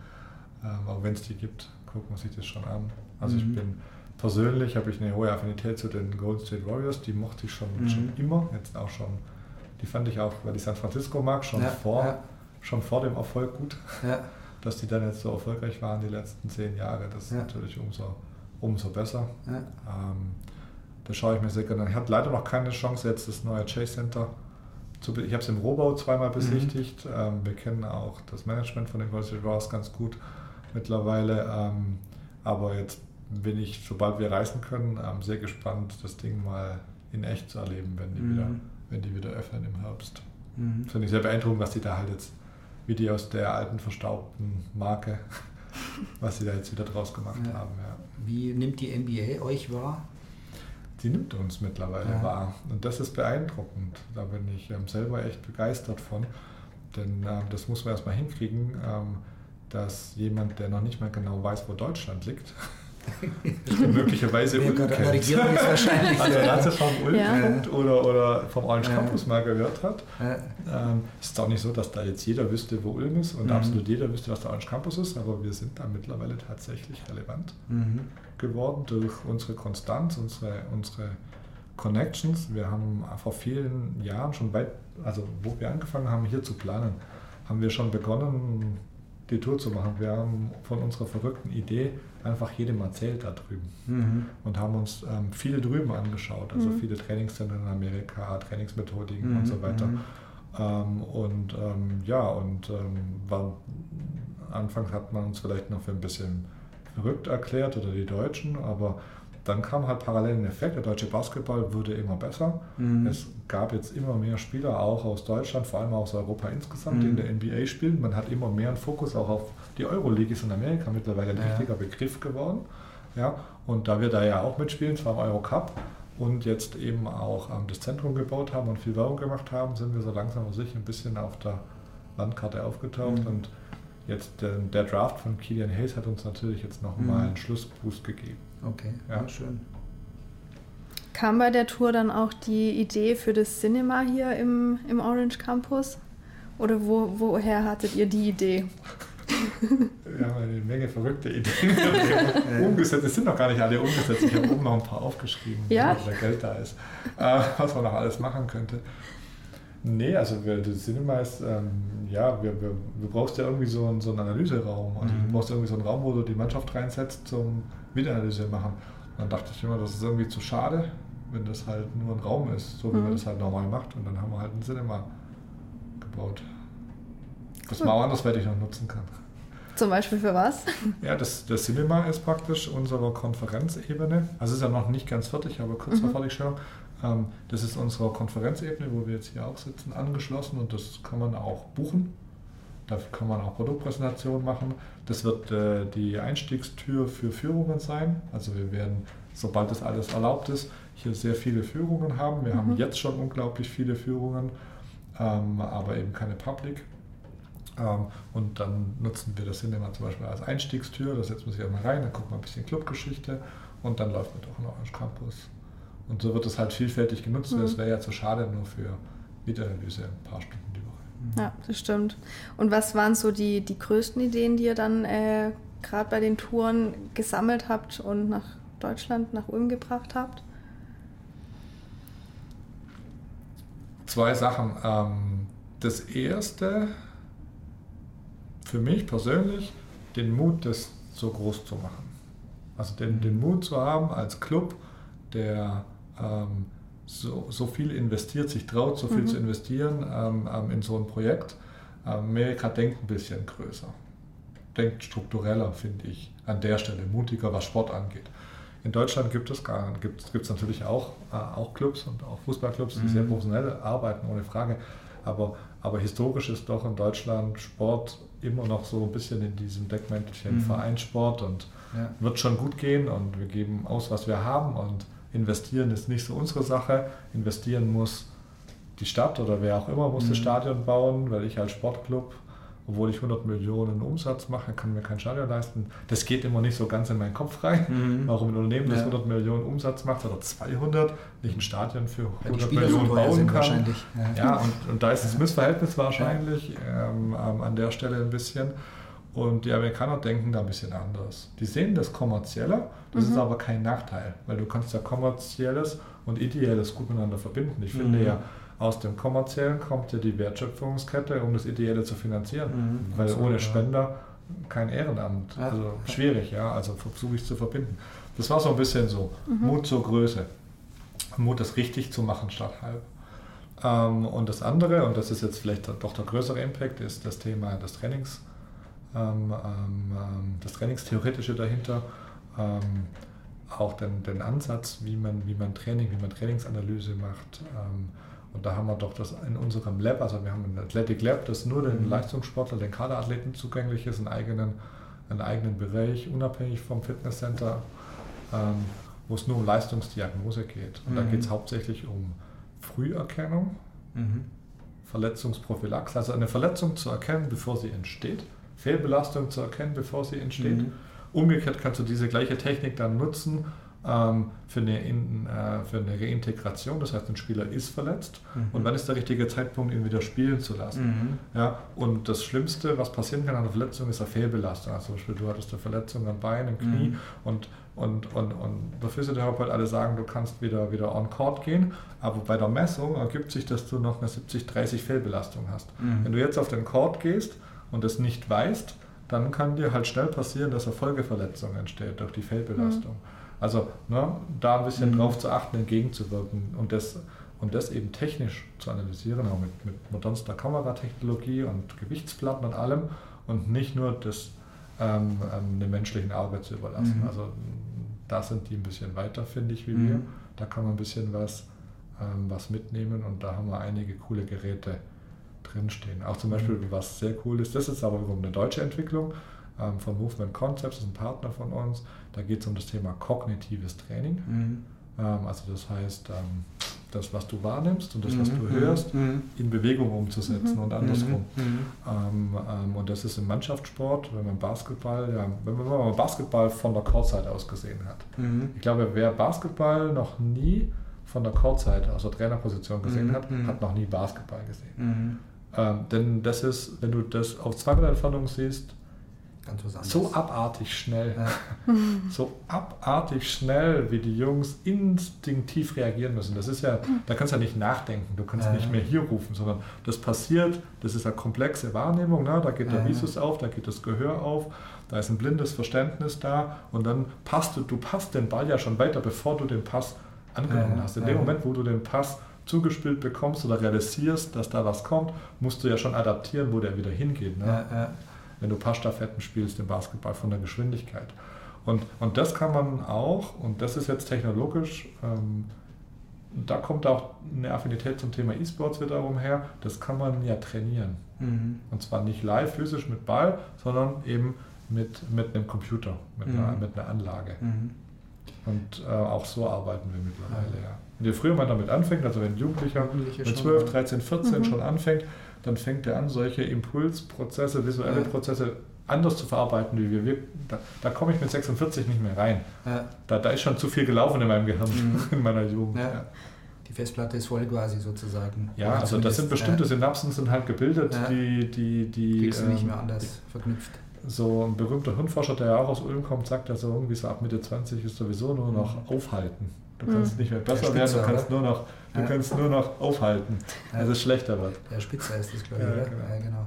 C: Ähm, aber wenn es die gibt, guckt man sich das schon an. Also mhm. ich bin persönlich, habe ich eine hohe Affinität zu den Golden State Warriors, die mochte ich schon, mhm. schon immer, jetzt auch schon. Die fand ich auch, weil ich San Francisco mag, schon, ja, vor, ja. schon vor dem Erfolg gut. Ja. <laughs> Dass die dann jetzt so erfolgreich waren die letzten zehn Jahre, das ist natürlich umso, umso besser. Ähm, das schaue ich mir sehr gerne an. Ich habe leider noch keine Chance, jetzt das neue Chase Center zu Ich habe es im Rohbau zweimal mhm. besichtigt. Mhm. Ähm, wir kennen auch das Management von den Golden Ross ganz gut mittlerweile. Ähm, aber jetzt bin ich, sobald wir reisen können, ähm, sehr gespannt, das Ding mal in echt zu erleben, wenn die, mhm. wieder, wenn die wieder öffnen im Herbst. Mhm. Das finde ich sehr beeindruckend, was die da halt jetzt, wie die aus der alten verstaubten Marke, <laughs> was sie da jetzt wieder draus gemacht ja. haben. Ja.
A: Wie nimmt die NBA euch wahr?
C: Die nimmt uns mittlerweile ja. wahr. Und das ist beeindruckend. Da bin ich ähm, selber echt begeistert von. Denn ähm, das muss man erstmal hinkriegen, ähm, dass jemand, der noch nicht mal genau weiß, wo Deutschland liegt, <laughs> möglicherweise <laughs> Ulm kennt. Regierung ist wahrscheinlich. Also Ratze vom Ulm ja. kennt oder, oder vom Orange ja. Campus mal gehört hat. Ja. Ähm, es ist auch nicht so, dass da jetzt jeder wüsste, wo Ulm ist und mhm. absolut jeder wüsste, was der Orange Campus ist, aber wir sind da mittlerweile tatsächlich relevant mhm. geworden durch unsere Konstanz, unsere, unsere Connections. Wir haben vor vielen Jahren schon weit, also wo wir angefangen haben, hier zu planen, haben wir schon begonnen, die Tour zu machen. Wir haben von unserer verrückten Idee einfach jedem erzählt da drüben mhm. und haben uns ähm, viel drüben angeschaut, also mhm. viele Trainingszentren in Amerika, Trainingsmethodiken mhm. und so weiter. Mhm. Ähm, und ähm, ja, und ähm, war, anfangs hat man uns vielleicht noch für ein bisschen verrückt erklärt oder die Deutschen, aber dann kam halt parallel ein Effekt, der deutsche Basketball wurde immer besser. Mhm. Es gab jetzt immer mehr Spieler, auch aus Deutschland, vor allem aus Europa insgesamt, mhm. die in der NBA spielen. Man hat immer mehr einen Fokus auch auf die Euroleague, ist in Amerika mittlerweile ein ja. richtiger Begriff geworden. Ja, und da wir da ja auch mitspielen, zwar im Eurocup und jetzt eben auch ähm, das Zentrum gebaut haben und viel Werbung gemacht haben, sind wir so langsam aber sicher ein bisschen auf der Landkarte aufgetaucht mhm. und jetzt der, der, Draft von Kilian Hayes hat uns natürlich jetzt nochmal mhm. einen Schlussboost gegeben.
A: Okay, ja, schön.
B: Kam bei der Tour dann auch die Idee für das Cinema hier im, im Orange Campus? Oder wo, woher hattet ihr die Idee?
C: Wir haben eine Menge verrückte Ideen <laughs> umgesetzt. Es sind noch gar nicht alle umgesetzt. Ich habe oben noch ein paar aufgeschrieben, ja? wenn Geld da ist, äh, was man noch alles machen könnte. Nee, also das Cinema ist, ähm, ja, wir, wir, du brauchst ja irgendwie so einen, so einen Analyseraum. Also mhm. du brauchst irgendwie so einen Raum, wo du die Mannschaft reinsetzt zum Videoanalyse machen. Und dann dachte ich immer, das ist irgendwie zu schade, wenn das halt nur ein Raum ist, so wie mhm. man das halt normal macht. Und dann haben wir halt ein Cinema gebaut. Das cool. mal anders werde ich noch nutzen kann.
B: Zum Beispiel für was?
C: Ja, das, das Cinema ist praktisch unsere Konferenzebene. Also ist ja noch nicht ganz fertig, aber kurz vor mhm. Fertigstellung. Ähm, das ist unsere Konferenzebene, wo wir jetzt hier auch sitzen, angeschlossen und das kann man auch buchen. Dafür kann man auch Produktpräsentationen machen. Das wird äh, die Einstiegstür für Führungen sein. Also wir werden, sobald das alles erlaubt ist, hier sehr viele Führungen haben. Wir mhm. haben jetzt schon unglaublich viele Führungen, ähm, aber eben keine Public. Ähm, und dann nutzen wir das Cinema zum Beispiel als Einstiegstür. Da setzt man sich einmal rein, dann guckt man ein bisschen Clubgeschichte und dann läuft man doch in Orange Campus. Und so wird es halt vielfältig genutzt. Mhm. Es wäre ja zu schade nur für Videoanalyse ein paar Stunden die Woche.
B: Ja, das stimmt. Und was waren so die, die größten Ideen, die ihr dann äh, gerade bei den Touren gesammelt habt und nach Deutschland, nach Ulm gebracht habt?
C: Zwei Sachen. Ähm, das erste, für mich persönlich, den Mut, das so groß zu machen. Also den, den Mut zu haben als Club, der ähm, so, so viel investiert, sich traut, so viel mhm. zu investieren ähm, ähm, in so ein Projekt. Amerika denkt ein bisschen größer, denkt struktureller, finde ich, an der Stelle, mutiger, was Sport angeht. In Deutschland gibt es gar gibt es natürlich auch, äh, auch Clubs und auch Fußballclubs, die mhm. sehr professionell arbeiten, ohne Frage. Aber, aber historisch ist doch in Deutschland Sport immer noch so ein bisschen in diesem Deckmäntelchen mhm. Vereinssport und ja. wird schon gut gehen und wir geben aus, was wir haben und investieren ist nicht so unsere Sache. Investieren muss die Stadt oder wer auch immer muss mhm. das Stadion bauen, weil ich als Sportclub, obwohl ich 100 Millionen Umsatz mache, kann mir kein Stadion leisten. Das geht immer nicht so ganz in meinen Kopf rein, mhm. <laughs> warum ein Unternehmen, das ja. 100 Millionen Umsatz macht oder 200, nicht ein Stadion für 100 ja, Millionen bauen kann. Wahrscheinlich. Ja, ja und, und, da ist das <laughs> Missverhältnis wahrscheinlich ähm, ähm, an der Stelle ein bisschen. Und die Amerikaner denken da ein bisschen anders. Die sehen das Kommerzielle, das mhm. ist aber kein Nachteil, weil du kannst ja Kommerzielles und Ideelles gut miteinander verbinden. Ich finde mhm. ja, aus dem Kommerziellen kommt ja die Wertschöpfungskette, um das Ideelle zu finanzieren. Mhm. Weil ohne Spender kein Ehrenamt. Ja. Also schwierig, ja. Also versuche ich zu verbinden. Das war so ein bisschen so. Mhm. Mut zur Größe. Mut, das richtig zu machen statt halb. Ähm, und das andere, und das ist jetzt vielleicht doch der größere Impact, ist das Thema des Trainings das Trainingstheoretische dahinter, auch den, den Ansatz, wie man, wie man Training, wie man Trainingsanalyse macht. Und da haben wir doch das in unserem Lab, also wir haben ein Athletic Lab, das nur den mhm. Leistungssportler, den Kaderathleten zugänglich ist, einen eigenen, einen eigenen Bereich, unabhängig vom Fitnesscenter, ähm, wo es nur um Leistungsdiagnose geht. Und mhm. da geht es hauptsächlich um Früherkennung, mhm. Verletzungsprophylaxe, also eine Verletzung zu erkennen, bevor sie entsteht Fehlbelastung zu erkennen, bevor sie entsteht. Mhm. umgekehrt kannst du diese gleiche Technik dann nutzen ähm, für, eine in, äh, für eine Reintegration. Das heißt, ein Spieler ist verletzt mhm. und wann ist der richtige Zeitpunkt, ihn wieder spielen zu lassen. Mhm. Ja, und das Schlimmste, was passieren kann an einer Verletzung, ist eine Fehlbelastung. Also zum Beispiel, du hattest eine Verletzung am Bein, im Knie mhm. und und, und, und der Physiotherapeut alle sagen, du kannst wieder, wieder on court gehen, aber bei der Messung ergibt sich, dass du noch eine 70-30 Fehlbelastung hast. Mhm. Wenn du jetzt auf den Court gehst und es nicht weißt, dann kann dir halt schnell passieren, dass eine Folgeverletzung entsteht durch die Fehlbelastung. Mhm. Also ne, da ein bisschen mhm. drauf zu achten, entgegenzuwirken und das, und das eben technisch zu analysieren, auch mit, mit modernster Kameratechnologie und Gewichtsplatten und allem und nicht nur das ähm, ähm, dem menschlichen Auge zu überlassen. Mhm. Also da sind die ein bisschen weiter, finde ich, wie mhm. wir. Da kann man ein bisschen was, ähm, was mitnehmen und da haben wir einige coole Geräte drinstehen. Auch zum Beispiel, mhm. was sehr cool ist, das ist aber wiederum eine deutsche Entwicklung ähm, von Movement Concepts, das ist ein Partner von uns. Da geht es um das Thema kognitives Training. Mhm. Ähm, also das heißt, ähm, das, was du wahrnimmst und das, was du mhm. hörst, mhm. in Bewegung umzusetzen und andersrum. Ähm, ähm, und das ist im Mannschaftssport, wenn man Basketball, ja, wenn man, man Basketball von der Courtside aus gesehen hat. Ich glaube, wer Basketball noch nie von der Courtside, aus der Trainerposition gesehen hat, hat noch nie Basketball gesehen. Ähm, denn das ist, wenn du das auf zwei Meter Entfernung siehst, Ganz was anderes. So abartig schnell. Ja. <laughs> so abartig schnell, wie die Jungs instinktiv reagieren müssen. Das ist ja, da kannst du ja nicht nachdenken, du kannst ja, nicht mehr hier rufen, sondern das passiert, das ist eine komplexe Wahrnehmung, ne? da geht der Visus auf, da geht das Gehör auf, da ist ein blindes Verständnis da und dann passt du, du passt den Ball ja schon weiter, bevor du den Pass angenommen hast. In dem Moment, wo du den Pass zugespielt bekommst oder realisierst, dass da was kommt, musst du ja schon adaptieren, wo der wieder hingeht. Ne? Ja, ja wenn du Passstaffetten spielst im Basketball von der Geschwindigkeit. Und, und das kann man auch, und das ist jetzt technologisch, ähm, da kommt auch eine Affinität zum Thema E-Sports wiederum her, das kann man ja trainieren. Mhm. Und zwar nicht live physisch mit Ball, sondern eben mit, mit einem Computer, mit, mhm. einer, mit einer Anlage. Mhm. Und äh, auch so arbeiten wir mittlerweile, ja. Und je früher man damit anfängt, also wenn ein Jugendlicher Jugendliche mit 12, 13, 14 schon anfängt, dann fängt er an, solche Impulsprozesse, visuelle ja. Prozesse anders zu verarbeiten wie wir. wir da, da, komme ich mit 46 nicht mehr rein. Ja. Da, da ist schon zu viel gelaufen in meinem Gehirn, mhm. <laughs> in meiner Jugend. Ja.
A: Die Festplatte ist voll quasi sozusagen.
C: Ja, Oder also das sind bestimmte äh, Synapsen sind halt gebildet, die, die, die.
A: Kriegst du nicht ähm, mehr anders verknüpft.
C: So ein berühmter Hirnforscher, der ja auch aus Ulm kommt, sagt, dass er irgendwie so ab Mitte 20 ist sowieso nur noch mhm. aufhalten. Du kannst mhm. nicht mehr besser werden, du kannst nur noch Du ja. kannst nur noch aufhalten, also es schlechter wird.
A: Der Spitzer ist das, glaube ich. Ja, genau. Ja, genau.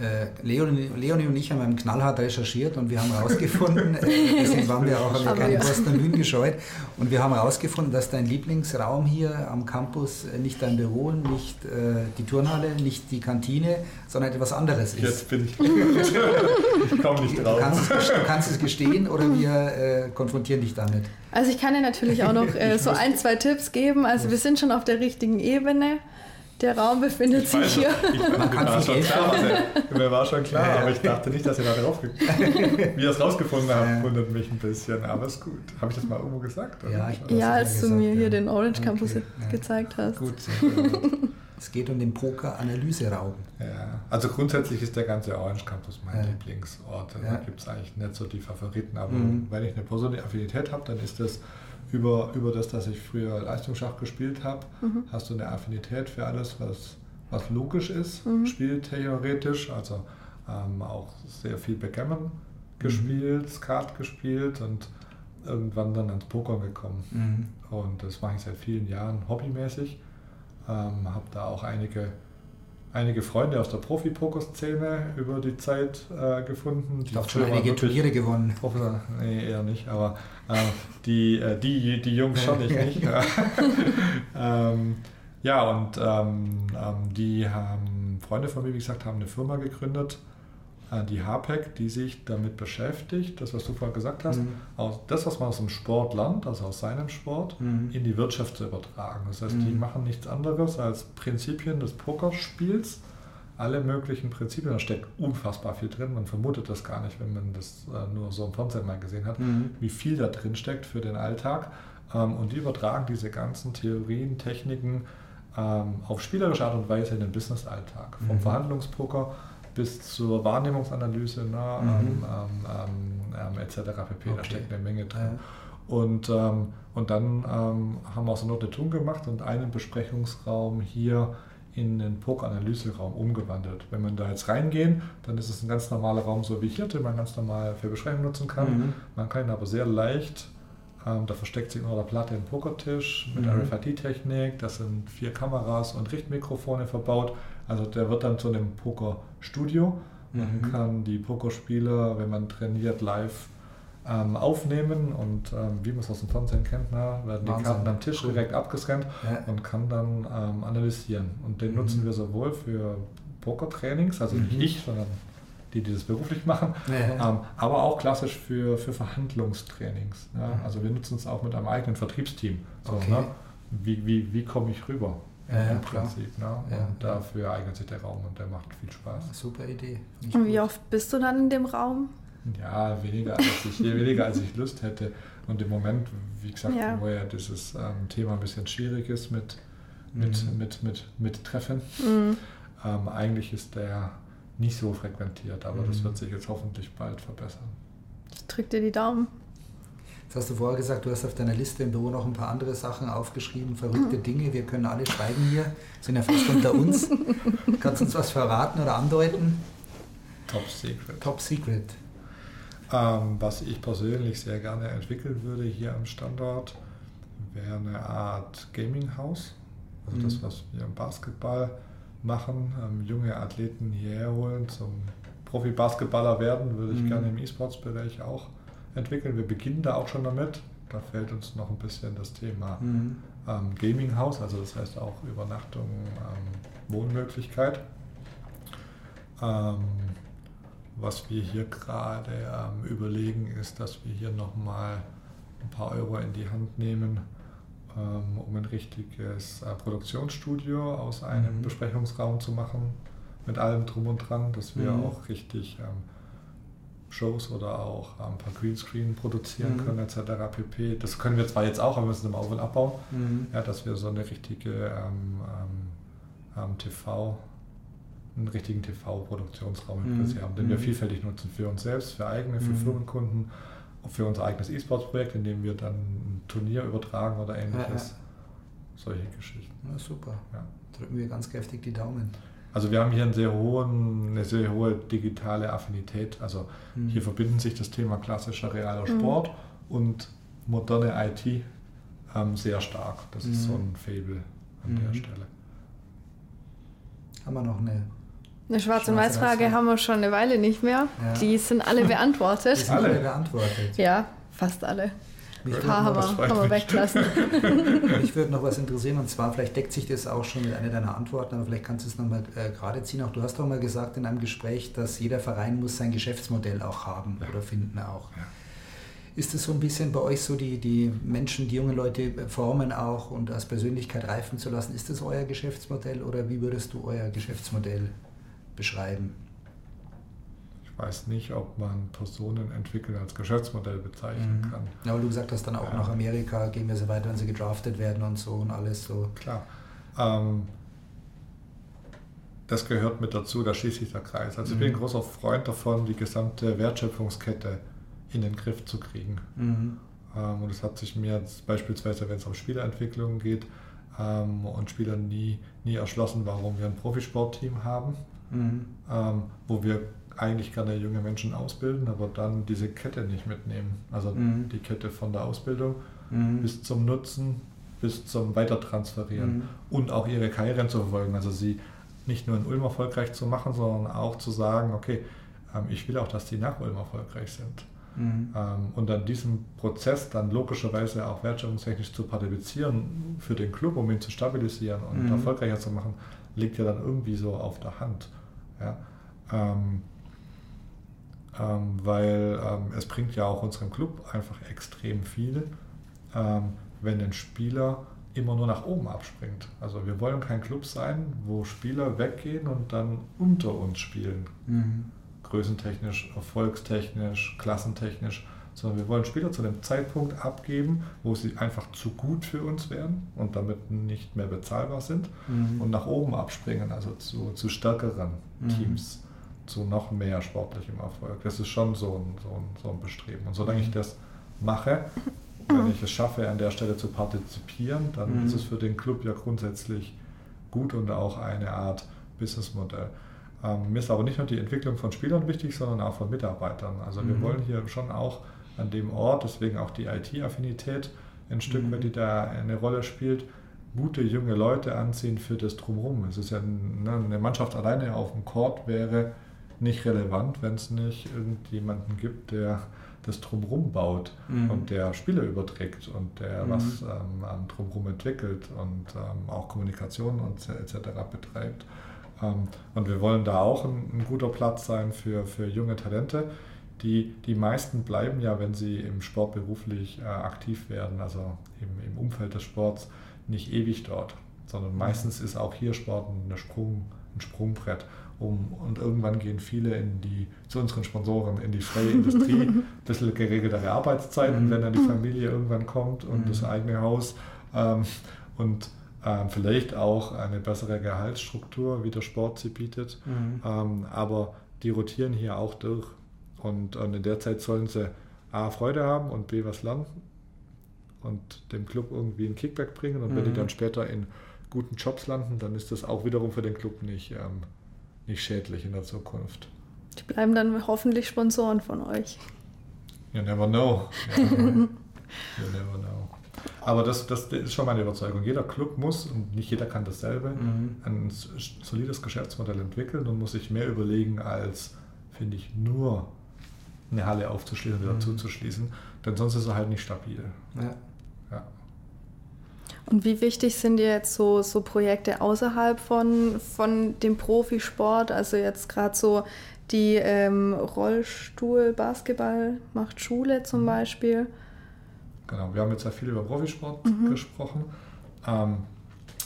A: Äh, Leonie, Leonie, und ich haben einem knallhart recherchiert und wir haben herausgefunden, <laughs> äh, deswegen waren wir auch, haben wir keine Kosten gescheut, und wir haben herausgefunden, dass dein Lieblingsraum hier am Campus äh, nicht dein Büro, nicht äh, die Turnhalle, nicht die Kantine, sondern etwas anderes ist.
C: Jetzt bin ich. <laughs> ich komme nicht drauf.
A: Du kannst, es, du kannst es gestehen oder wir äh, konfrontieren dich damit.
B: Also ich kann dir natürlich auch noch äh, so ein, zwei Tipps geben. Also wir sind schon auf der richtigen Ebene. Der Raum befindet sich weiß, hier. Ich, Man kann
C: war schon klar, mir war schon klar, aber ich dachte nicht, dass ihr da drauf <laughs> Wie ihr es rausgefunden habt, wundert mich ein bisschen, aber ist gut. Habe ich das mal irgendwo gesagt?
B: Oder? Ja, ich ja als du gesagt, mir hier den Orange Campus okay. gezeigt hast. Gut,
A: es geht um den Poker-Analyseraum.
C: Ja, also grundsätzlich ist der ganze Orange Campus mein ja. Lieblingsort. Da gibt es eigentlich nicht so die Favoriten, aber mhm. wenn ich eine persönliche Affinität habe, dann ist das über, über das, dass ich früher Leistungsschach gespielt habe, mhm. hast du eine Affinität für alles, was, was logisch ist, mhm. spieltheoretisch, also ähm, auch sehr viel Backgammon mhm. gespielt, Skat gespielt und irgendwann dann ans Poker gekommen. Mhm. Und das mache ich seit vielen Jahren hobbymäßig. Ähm, habe da auch einige einige Freunde aus der Profi-Poker-Szene über die Zeit äh, gefunden.
A: Ich habe schon einige Turniere gewonnen.
C: Professor, nee, eher nicht, aber äh, die, äh, die, die Jungs schon, ich <laughs> nicht. <laughs> ähm, ja, und ähm, ähm, die haben, Freunde von mir, wie gesagt, haben eine Firma gegründet, die HPEC, die sich damit beschäftigt, das, was du vorher gesagt hast, mhm. aus, das, was man aus dem Sport lernt, also aus seinem Sport, mhm. in die Wirtschaft zu übertragen. Das heißt, mhm. die machen nichts anderes als Prinzipien des Pokerspiels, alle möglichen Prinzipien, da steckt unfassbar viel drin, man vermutet das gar nicht, wenn man das äh, nur so im Fernsehen mal gesehen hat, mhm. wie viel da drin steckt für den Alltag. Ähm, und die übertragen diese ganzen Theorien, Techniken ähm, auf spielerische Art und Weise in den Business-Alltag. Vom mhm. Verhandlungspoker bis zur Wahrnehmungsanalyse, ne, mhm. ähm, ähm, ähm, etc. pp. Okay. Da steckt eine Menge drin. Ja. Und, ähm, und dann ähm, haben wir auch so eine Notation gemacht und einen Besprechungsraum hier in den POC-Analyseraum umgewandelt. Wenn man da jetzt reingehen, dann ist es ein ganz normaler Raum, so wie hier, den man ganz normal für Besprechungen nutzen kann. Mhm. Man kann ihn aber sehr leicht, ähm, da versteckt sich unter der Platte ein Pokertisch mit mhm. RFID-Technik, da sind vier Kameras und Richtmikrofone verbaut. Also der wird dann zu einem Pokerstudio. Man mhm. kann die Pokerspieler, wenn man trainiert, live ähm, aufnehmen und ähm, wie man es aus dem Fernsehen kennt, na, werden die Wahnsinn. Karten am Tisch direkt abgescannt ja. und kann dann ähm, analysieren. Und den mhm. nutzen wir sowohl für Pokertrainings, also mhm. nicht ich, sondern die, die das beruflich machen, ja. Ähm, aber auch klassisch für, für Verhandlungstrainings. Ja. Mhm. Also wir nutzen es auch mit einem eigenen Vertriebsteam. So, okay. ne? Wie, wie, wie komme ich rüber?
A: Ja, im Prinzip.
C: Ne? Und dafür eignet sich der Raum und der macht viel Spaß.
A: Super Idee.
B: Und wie oft bist du dann in dem Raum?
C: Ja, weniger als ich, weniger als ich Lust hätte. Und im Moment, wie gesagt, ja. wo ja dieses ähm, Thema ein bisschen schwierig ist mit, mit, mhm. mit, mit, mit Treffen, mhm. ähm, eigentlich ist der nicht so frequentiert, aber mhm. das wird sich jetzt hoffentlich bald verbessern.
B: Ich drücke dir die Daumen.
A: Jetzt hast du vorher gesagt, du hast auf deiner Liste im Büro noch ein paar andere Sachen aufgeschrieben, verrückte mhm. Dinge. Wir können alle schreiben hier, sind ja fast unter uns. <laughs> Kannst du uns was verraten oder andeuten?
C: Top Secret.
A: Top Secret.
C: Ähm, was ich persönlich sehr gerne entwickeln würde hier am Standort, wäre eine Art Gaming-Haus. Also mhm. das, was wir im Basketball machen, ähm, junge Athleten hierher holen, zum Profi-Basketballer werden, würde ich mhm. gerne im E-Sports-Bereich auch entwickeln. Wir beginnen da auch schon damit. Da fällt uns noch ein bisschen das Thema mhm. ähm, Gaming-Haus, also das heißt auch Übernachtung, ähm, Wohnmöglichkeit. Ähm, was wir hier gerade ähm, überlegen, ist, dass wir hier nochmal ein paar Euro in die Hand nehmen, ähm, um ein richtiges äh, Produktionsstudio aus einem mhm. Besprechungsraum zu machen, mit allem drum und dran, dass wir mhm. auch richtig ähm, Shows oder auch ein paar Greenscreen produzieren mhm. können etc. pp. Das können wir zwar jetzt auch, aber wir müssen im Auf- und abbauen, mhm. ja, dass wir so eine richtige ähm, ähm, ähm TV einen richtigen TV-Produktionsraum mhm. haben, den wir mhm. vielfältig nutzen für uns selbst, für eigene, für mhm. Firmenkunden, für unser eigenes E-Sports-Projekt, in dem wir dann ein Turnier übertragen oder ähnliches. Ja, ja. Solche Geschichten.
A: Ja, super. Ja. Drücken wir ganz kräftig die Daumen.
C: Also wir haben hier einen sehr hohen, eine sehr hohe digitale Affinität. Also mhm. hier verbinden sich das Thema klassischer realer Sport mhm. und moderne IT ähm, sehr stark. Das ist so ein Fable an der Stelle.
A: Haben wir noch eine
B: eine Schwarz- und Weiß-Frage haben wir schon eine Weile nicht mehr. Ja. Die sind alle <laughs> beantwortet. Die
A: sind alle beantwortet.
B: Ja, fast alle. Mich paar haben wir, haben wir weggelassen. <laughs>
A: Mich würde noch was interessieren und zwar, vielleicht deckt sich das auch schon mit einer deiner Antworten, aber vielleicht kannst du es nochmal äh, gerade ziehen. Auch du hast doch mal gesagt in einem Gespräch, dass jeder Verein muss sein Geschäftsmodell auch haben ja. oder finden auch. Ja. Ist es so ein bisschen bei euch so, die, die Menschen, die jungen Leute formen auch und als Persönlichkeit reifen zu lassen? Ist das euer Geschäftsmodell oder wie würdest du euer Geschäftsmodell beschreiben?
C: Ich weiß nicht, ob man Personen entwickeln als Geschäftsmodell bezeichnen mhm. kann.
A: Ja, aber du gesagt hast dann auch ja. nach Amerika gehen wir so weiter, wenn sie gedraftet werden und so und alles so.
C: Klar. Ähm, das gehört mit dazu, da schließt sich der Kreis. Also mhm. ich bin ein mhm. großer Freund davon, die gesamte Wertschöpfungskette in den Griff zu kriegen. Mhm. Ähm, und es hat sich mir beispielsweise, wenn es um Spielerentwicklung geht, ähm, und Spielern nie, nie erschlossen, warum wir ein Profisportteam haben mhm. ähm, wo wir eigentlich gerne junge Menschen ausbilden, aber dann diese Kette nicht mitnehmen. Also mhm. die Kette von der Ausbildung mhm. bis zum Nutzen, bis zum Weitertransferieren mhm. und auch ihre Karrieren zu verfolgen. Also sie nicht nur in Ulm erfolgreich zu machen, sondern auch zu sagen, okay, ähm, ich will auch, dass die nach Ulm erfolgreich sind. Mhm. Ähm, und dann diesen Prozess dann logischerweise auch wertschöpfungstechnisch zu partizipieren für den Club, um ihn zu stabilisieren und mhm. erfolgreicher zu machen, liegt ja dann irgendwie so auf der Hand. Ja? Ähm, ähm, weil ähm, es bringt ja auch unserem Club einfach extrem viel, ähm, wenn ein Spieler immer nur nach oben abspringt. Also wir wollen kein Club sein, wo Spieler weggehen und dann unter uns spielen. Mhm. Größentechnisch, erfolgstechnisch, klassentechnisch, sondern wir wollen Spieler zu dem Zeitpunkt abgeben, wo sie einfach zu gut für uns werden und damit nicht mehr bezahlbar sind mhm. und nach oben abspringen, also zu, zu stärkeren mhm. Teams, zu noch mehr sportlichem Erfolg. Das ist schon so ein, so ein, so ein Bestreben. Und solange ich das mache, wenn <laughs> ich es schaffe, an der Stelle zu partizipieren, dann mhm. ist es für den Club ja grundsätzlich gut und auch eine Art Businessmodell. Ähm, mir ist aber nicht nur die Entwicklung von Spielern wichtig, sondern auch von Mitarbeitern. Also mhm. wir wollen hier schon auch an dem Ort, deswegen auch die IT-Affinität ein Stück mhm. weit, die da eine Rolle spielt, gute junge Leute anziehen für das Drumherum. Es ist ja ne, eine Mannschaft alleine auf dem Court wäre nicht relevant, wenn es nicht irgendjemanden gibt, der das Drumherum baut mhm. und der Spiele überträgt und der mhm. was ähm, am Drumherum entwickelt und ähm, auch Kommunikation und etc. betreibt. Ähm, und wir wollen da auch ein, ein, guter Platz sein für, für junge Talente. Die, die meisten bleiben ja, wenn sie im Sport beruflich äh, aktiv werden, also im, im Umfeld des Sports, nicht ewig dort, sondern meistens ist auch hier Sport eine Sprung, ein Sprungbrett. Um, und irgendwann gehen viele in die, zu unseren Sponsoren in die freie Industrie, <laughs> ein bisschen geregeltere Arbeitszeiten, mhm. wenn dann die Familie irgendwann kommt und mhm. das eigene Haus ähm, und ähm, vielleicht auch eine bessere Gehaltsstruktur, wie der Sport sie bietet. Mhm. Ähm, aber die rotieren hier auch durch und, und in der Zeit sollen sie A, Freude haben und B, was lernen und dem Club irgendwie einen Kickback bringen. Und mhm. wenn die mhm. dann später in guten Jobs landen, dann ist das auch wiederum für den Club nicht, ähm, nicht schädlich in der Zukunft.
B: Die bleiben dann hoffentlich Sponsoren von euch.
C: You never know. you never know. Aber das, das, ist schon meine Überzeugung. Jeder Club muss, und nicht jeder kann dasselbe, mhm. ein solides Geschäftsmodell entwickeln und muss sich mehr überlegen, als, finde ich, nur eine Halle aufzuschließen oder mhm. zuzuschließen. Denn sonst ist er halt nicht stabil. Ja.
B: Und wie wichtig sind dir jetzt so, so Projekte außerhalb von, von dem Profisport? Also jetzt gerade so die ähm, Rollstuhl-Basketball macht Schule zum mhm. Beispiel.
C: Genau, wir haben jetzt ja viel über Profisport mhm. gesprochen. Ähm,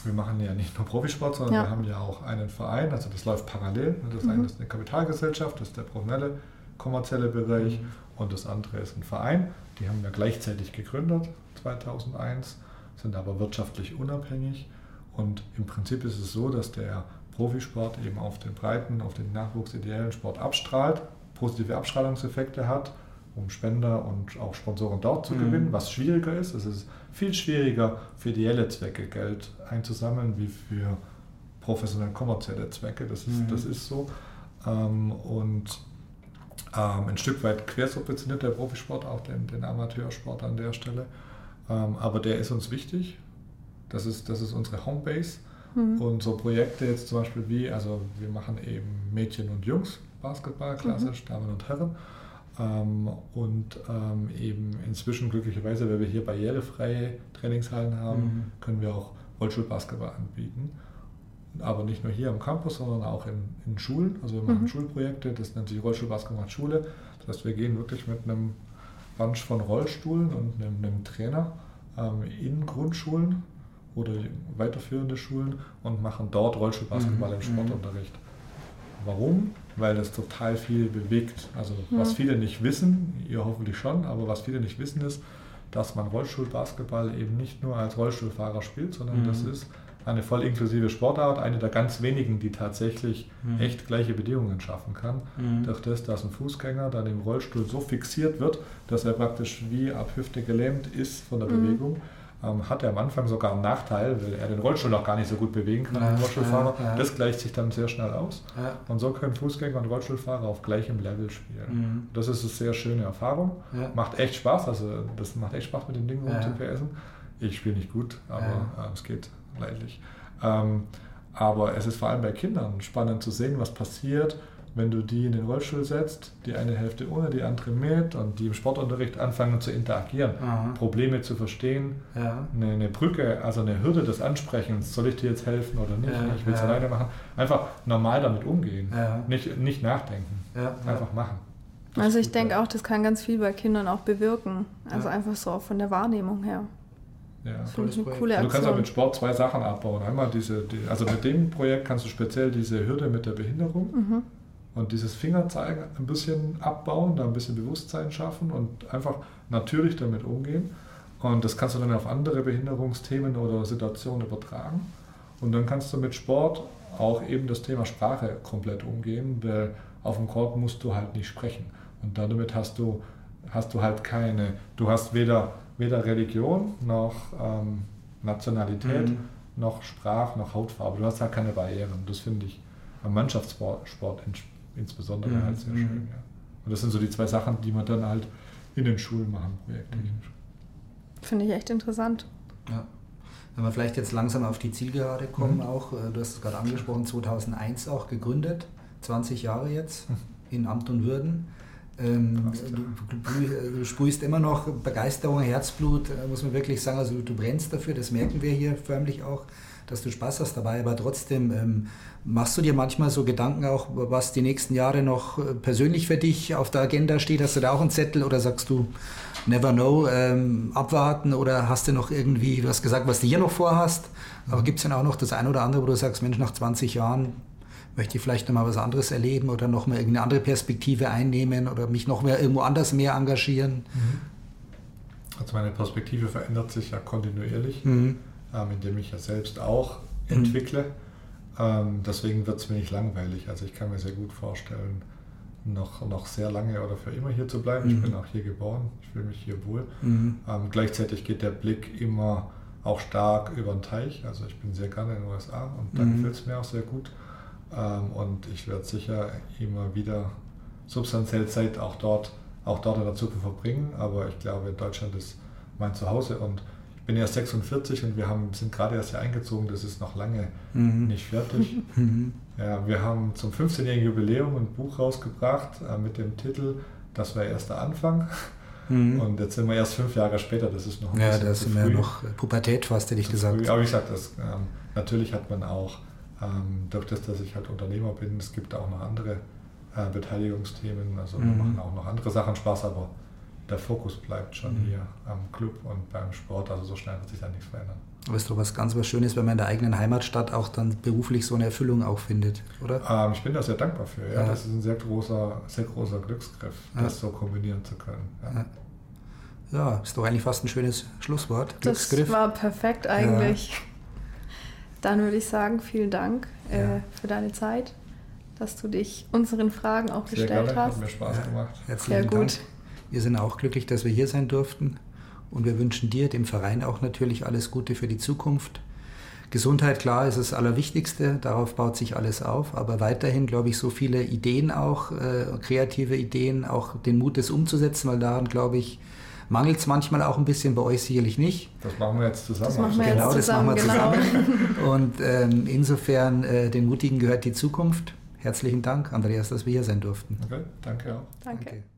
C: wir machen ja nicht nur Profisport, sondern ja. wir haben ja auch einen Verein, also das läuft parallel. Das mhm. eine ist eine Kapitalgesellschaft, das ist der professionelle kommerzielle Bereich mhm. und das andere ist ein Verein. Die haben wir gleichzeitig gegründet, 2001 sind aber wirtschaftlich unabhängig. Und im Prinzip ist es so, dass der Profisport eben auf den breiten, auf den nachwuchsideellen Sport abstrahlt, positive Abstrahlungseffekte hat, um Spender und auch Sponsoren dort zu mhm. gewinnen, was schwieriger ist. Es ist viel schwieriger für ideelle Zwecke Geld einzusammeln wie für professionell kommerzielle Zwecke. Das ist, mhm. das ist so. Ähm, und ähm, ein Stück weit quersubventioniert der Profisport auch den, den Amateursport an der Stelle. Ähm, aber der ist uns wichtig. Das ist, das ist unsere Homebase. Mhm. Und so Projekte jetzt zum Beispiel wie, also wir machen eben Mädchen und Jungs Basketball, klassisch, mhm. Damen und Herren. Ähm, und ähm, eben inzwischen glücklicherweise, weil wir hier barrierefreie Trainingshallen haben, mhm. können wir auch Rollstuhlbasketball anbieten. Aber nicht nur hier am Campus, sondern auch in, in Schulen. Also wir machen mhm. Schulprojekte, das nennt sich Rollstuhlbasketball Schule. Das heißt, wir gehen wirklich mit einem Bunch von Rollstuhlen und einem, einem Trainer ähm, in Grundschulen oder weiterführende Schulen und machen dort Rollstuhlbasketball mhm. im Sportunterricht. Warum? Weil das total viel bewegt. Also mhm. was viele nicht wissen, ihr hoffentlich schon, aber was viele nicht wissen ist, dass man Rollstuhlbasketball eben nicht nur als Rollstuhlfahrer spielt, sondern mhm. das ist eine voll inklusive Sportart, eine der ganz wenigen, die tatsächlich mhm. echt gleiche Bedingungen schaffen kann. Mhm. Durch das, dass ein Fußgänger dann im Rollstuhl so fixiert wird, dass er praktisch wie ab Hüfte gelähmt ist von der mhm. Bewegung, ähm, hat er am Anfang sogar einen Nachteil, weil er den Rollstuhl noch gar nicht so gut bewegen kann, ja, den Rollstuhlfahrer. Ja, ja. Das gleicht sich dann sehr schnell aus. Und so können Fußgänger und Rollstuhlfahrer auf gleichem Level spielen. Mhm. Das ist eine sehr schöne Erfahrung. Macht echt Spaß, also das macht echt Spaß mit dem Ding rumzupersen. Ich spiele nicht gut, aber äh, es geht leidlich. Ähm, aber es ist vor allem bei Kindern spannend zu sehen, was passiert, wenn du die in den Rollstuhl setzt, die eine Hälfte ohne, die andere mit und die im Sportunterricht anfangen zu interagieren, Aha. Probleme zu verstehen, ja. eine, eine, Brücke, also eine Hürde des Ansprechens, soll ich dir jetzt helfen oder nicht, ja, ich will es ja. alleine machen, einfach normal damit umgehen, nicht, nicht nachdenken, einfach machen.
B: Das also ich denke auch, das kann ganz viel bei Kindern auch bewirken, also einfach so auch von der Wahrnehmung her.
C: Ja, das finde ich eine coole Aktion. Du kannst auch mit Sport zwei Sachen abbauen. Einmal diese, die, also mit dem Projekt kannst du speziell diese Hürde mit der Behinderung mhm. und dieses Fingerzeigen ein bisschen abbauen, da ein bisschen Bewusstsein schaffen und einfach natürlich damit umgehen. Und das kannst du dann auf andere Behinderungsthemen oder Situationen übertragen. Und dann kannst du mit Sport auch eben das Thema Sprache komplett umgehen, weil auf dem Court musst du halt nicht sprechen. Und damit hast du, hast du halt keine, du hast weder, weder Religion noch ähm, Nationalität, mhm. noch Sprach, noch Hautfarbe. Du hast halt keine Barrieren. Das finde ich am Mannschaftssport Sport insbesondere mhm. halt sehr schön. Ja. Und das sind so die zwei Sachen, die man dann halt in den Schulen machen, projekttechnisch.
B: Finde ich echt interessant.
A: Ja. Wenn wir vielleicht jetzt langsam auf die Zielgerade kommen, mhm. auch, äh, du hast es gerade angesprochen, 2001 auch gegründet, 20 Jahre jetzt mhm. in Amt und Würden. Ähm, du, du, sprühst immer noch Begeisterung, Herzblut, äh, muss man wirklich sagen. Also du brennst dafür, das merken wir hier förmlich auch, dass du Spaß hast dabei. Aber trotzdem, ähm, machst du dir manchmal so Gedanken auch, was die nächsten Jahre noch äh, persönlich für dich auf der Agenda steht? Hast du da auch einen Zettel oder sagst du, never know, ähm, abwarten oder hast du noch irgendwie, du hast gesagt, was du hier noch vorhast, aber gibt es denn auch noch das eine oder andere, wo du sagst, Mensch, nach 20 Jahren möchte ich vielleicht noch mal was anderes erleben oder noch mal irgendeine andere Perspektive einnehmen oder mich noch mehr irgendwo anders mehr engagieren? Mhm.
C: Also meine Perspektive verändert sich ja kontinuierlich, mhm. ähm, indem ich ja selbst auch mhm. entwickle. Ähm, deswegen wird es mir nicht langweilig. Also ich kann mir sehr gut vorstellen, noch, noch sehr lange oder für immer hier zu bleiben. Mhm. Ich bin auch hier geboren, ich fühle mich hier wohl. Mhm. Ähm, gleichzeitig geht der Blick immer auch stark über den Teich. Also ich bin sehr gerne in den USA und da mhm. gefällt es mir auch sehr gut. Ähm, und ich werde sicher immer wieder substanziell Zeit auch dort, auch dort in der Zukunft verbringen. Aber ich glaube, Deutschland ist mein Zuhause und ich bin erst 46 und wir haben, sind gerade erst hier eingezogen, das ist noch lange mhm. nicht fertig. <laughs> Mhm. Ja, wir haben zum 15-jährigen Jubiläum ein Buch rausgebracht äh, mit dem Titel Das war erst der Anfang. Mhm. Und jetzt sind wir erst fünf Jahre später, das ist noch
A: ein Ja, das ist ja noch Pubertät fast, hätte ich gesagt.
C: Früh. Aber wie gesagt, das, ähm, natürlich hat man auch, ähm, durch das, dass ich halt Unternehmer bin, es gibt auch noch andere äh, Beteiligungsthemen, also wir mhm. machen auch noch andere Sachen Spaß, aber der Fokus bleibt schon mhm. hier am Club und beim Sport, also so schnell wird sich da nichts verändern.
A: Aber ist doch was ganz was Schönes, wenn man in der eigenen Heimatstadt auch dann beruflich so eine Erfüllung auch findet, oder?
C: Ähm, ich bin da sehr dankbar für. Ja. ja. Das ist ein sehr großer, sehr großer Glücksgriff, ja. das so kombinieren zu können. Ja.
A: ja. ist doch eigentlich fast ein schönes Schlusswort.
B: Das war perfekt eigentlich. Dann würde ich sagen, vielen Dank äh, für deine Zeit, dass du dich unseren Fragen auch sehr gestellt gerne. hast. Hat
C: mir Spaß gemacht.
A: Herzlichen sehr gut. Dank. Wir sind auch glücklich, dass wir hier sein durften. Und wir wünschen dir, dem Verein auch natürlich alles Gute für die Zukunft. Gesundheit, klar, ist das Allerwichtigste, darauf baut sich alles auf, aber weiterhin, glaube ich, so viele Ideen auch, äh, kreative Ideen, auch den Mut, das umzusetzen, weil daran, glaube ich, mangelt es manchmal auch ein bisschen, bei euch sicherlich nicht.
C: Das machen wir jetzt zusammen.
B: Das machen wir
A: genau,
B: jetzt zusammen,
A: das machen wir genau. zusammen. Und ähm, insofern, äh, den Mutigen gehört die Zukunft. Herzlichen Dank, Andreas, dass wir hier sein durften.
C: Okay, danke auch.
B: Danke. danke.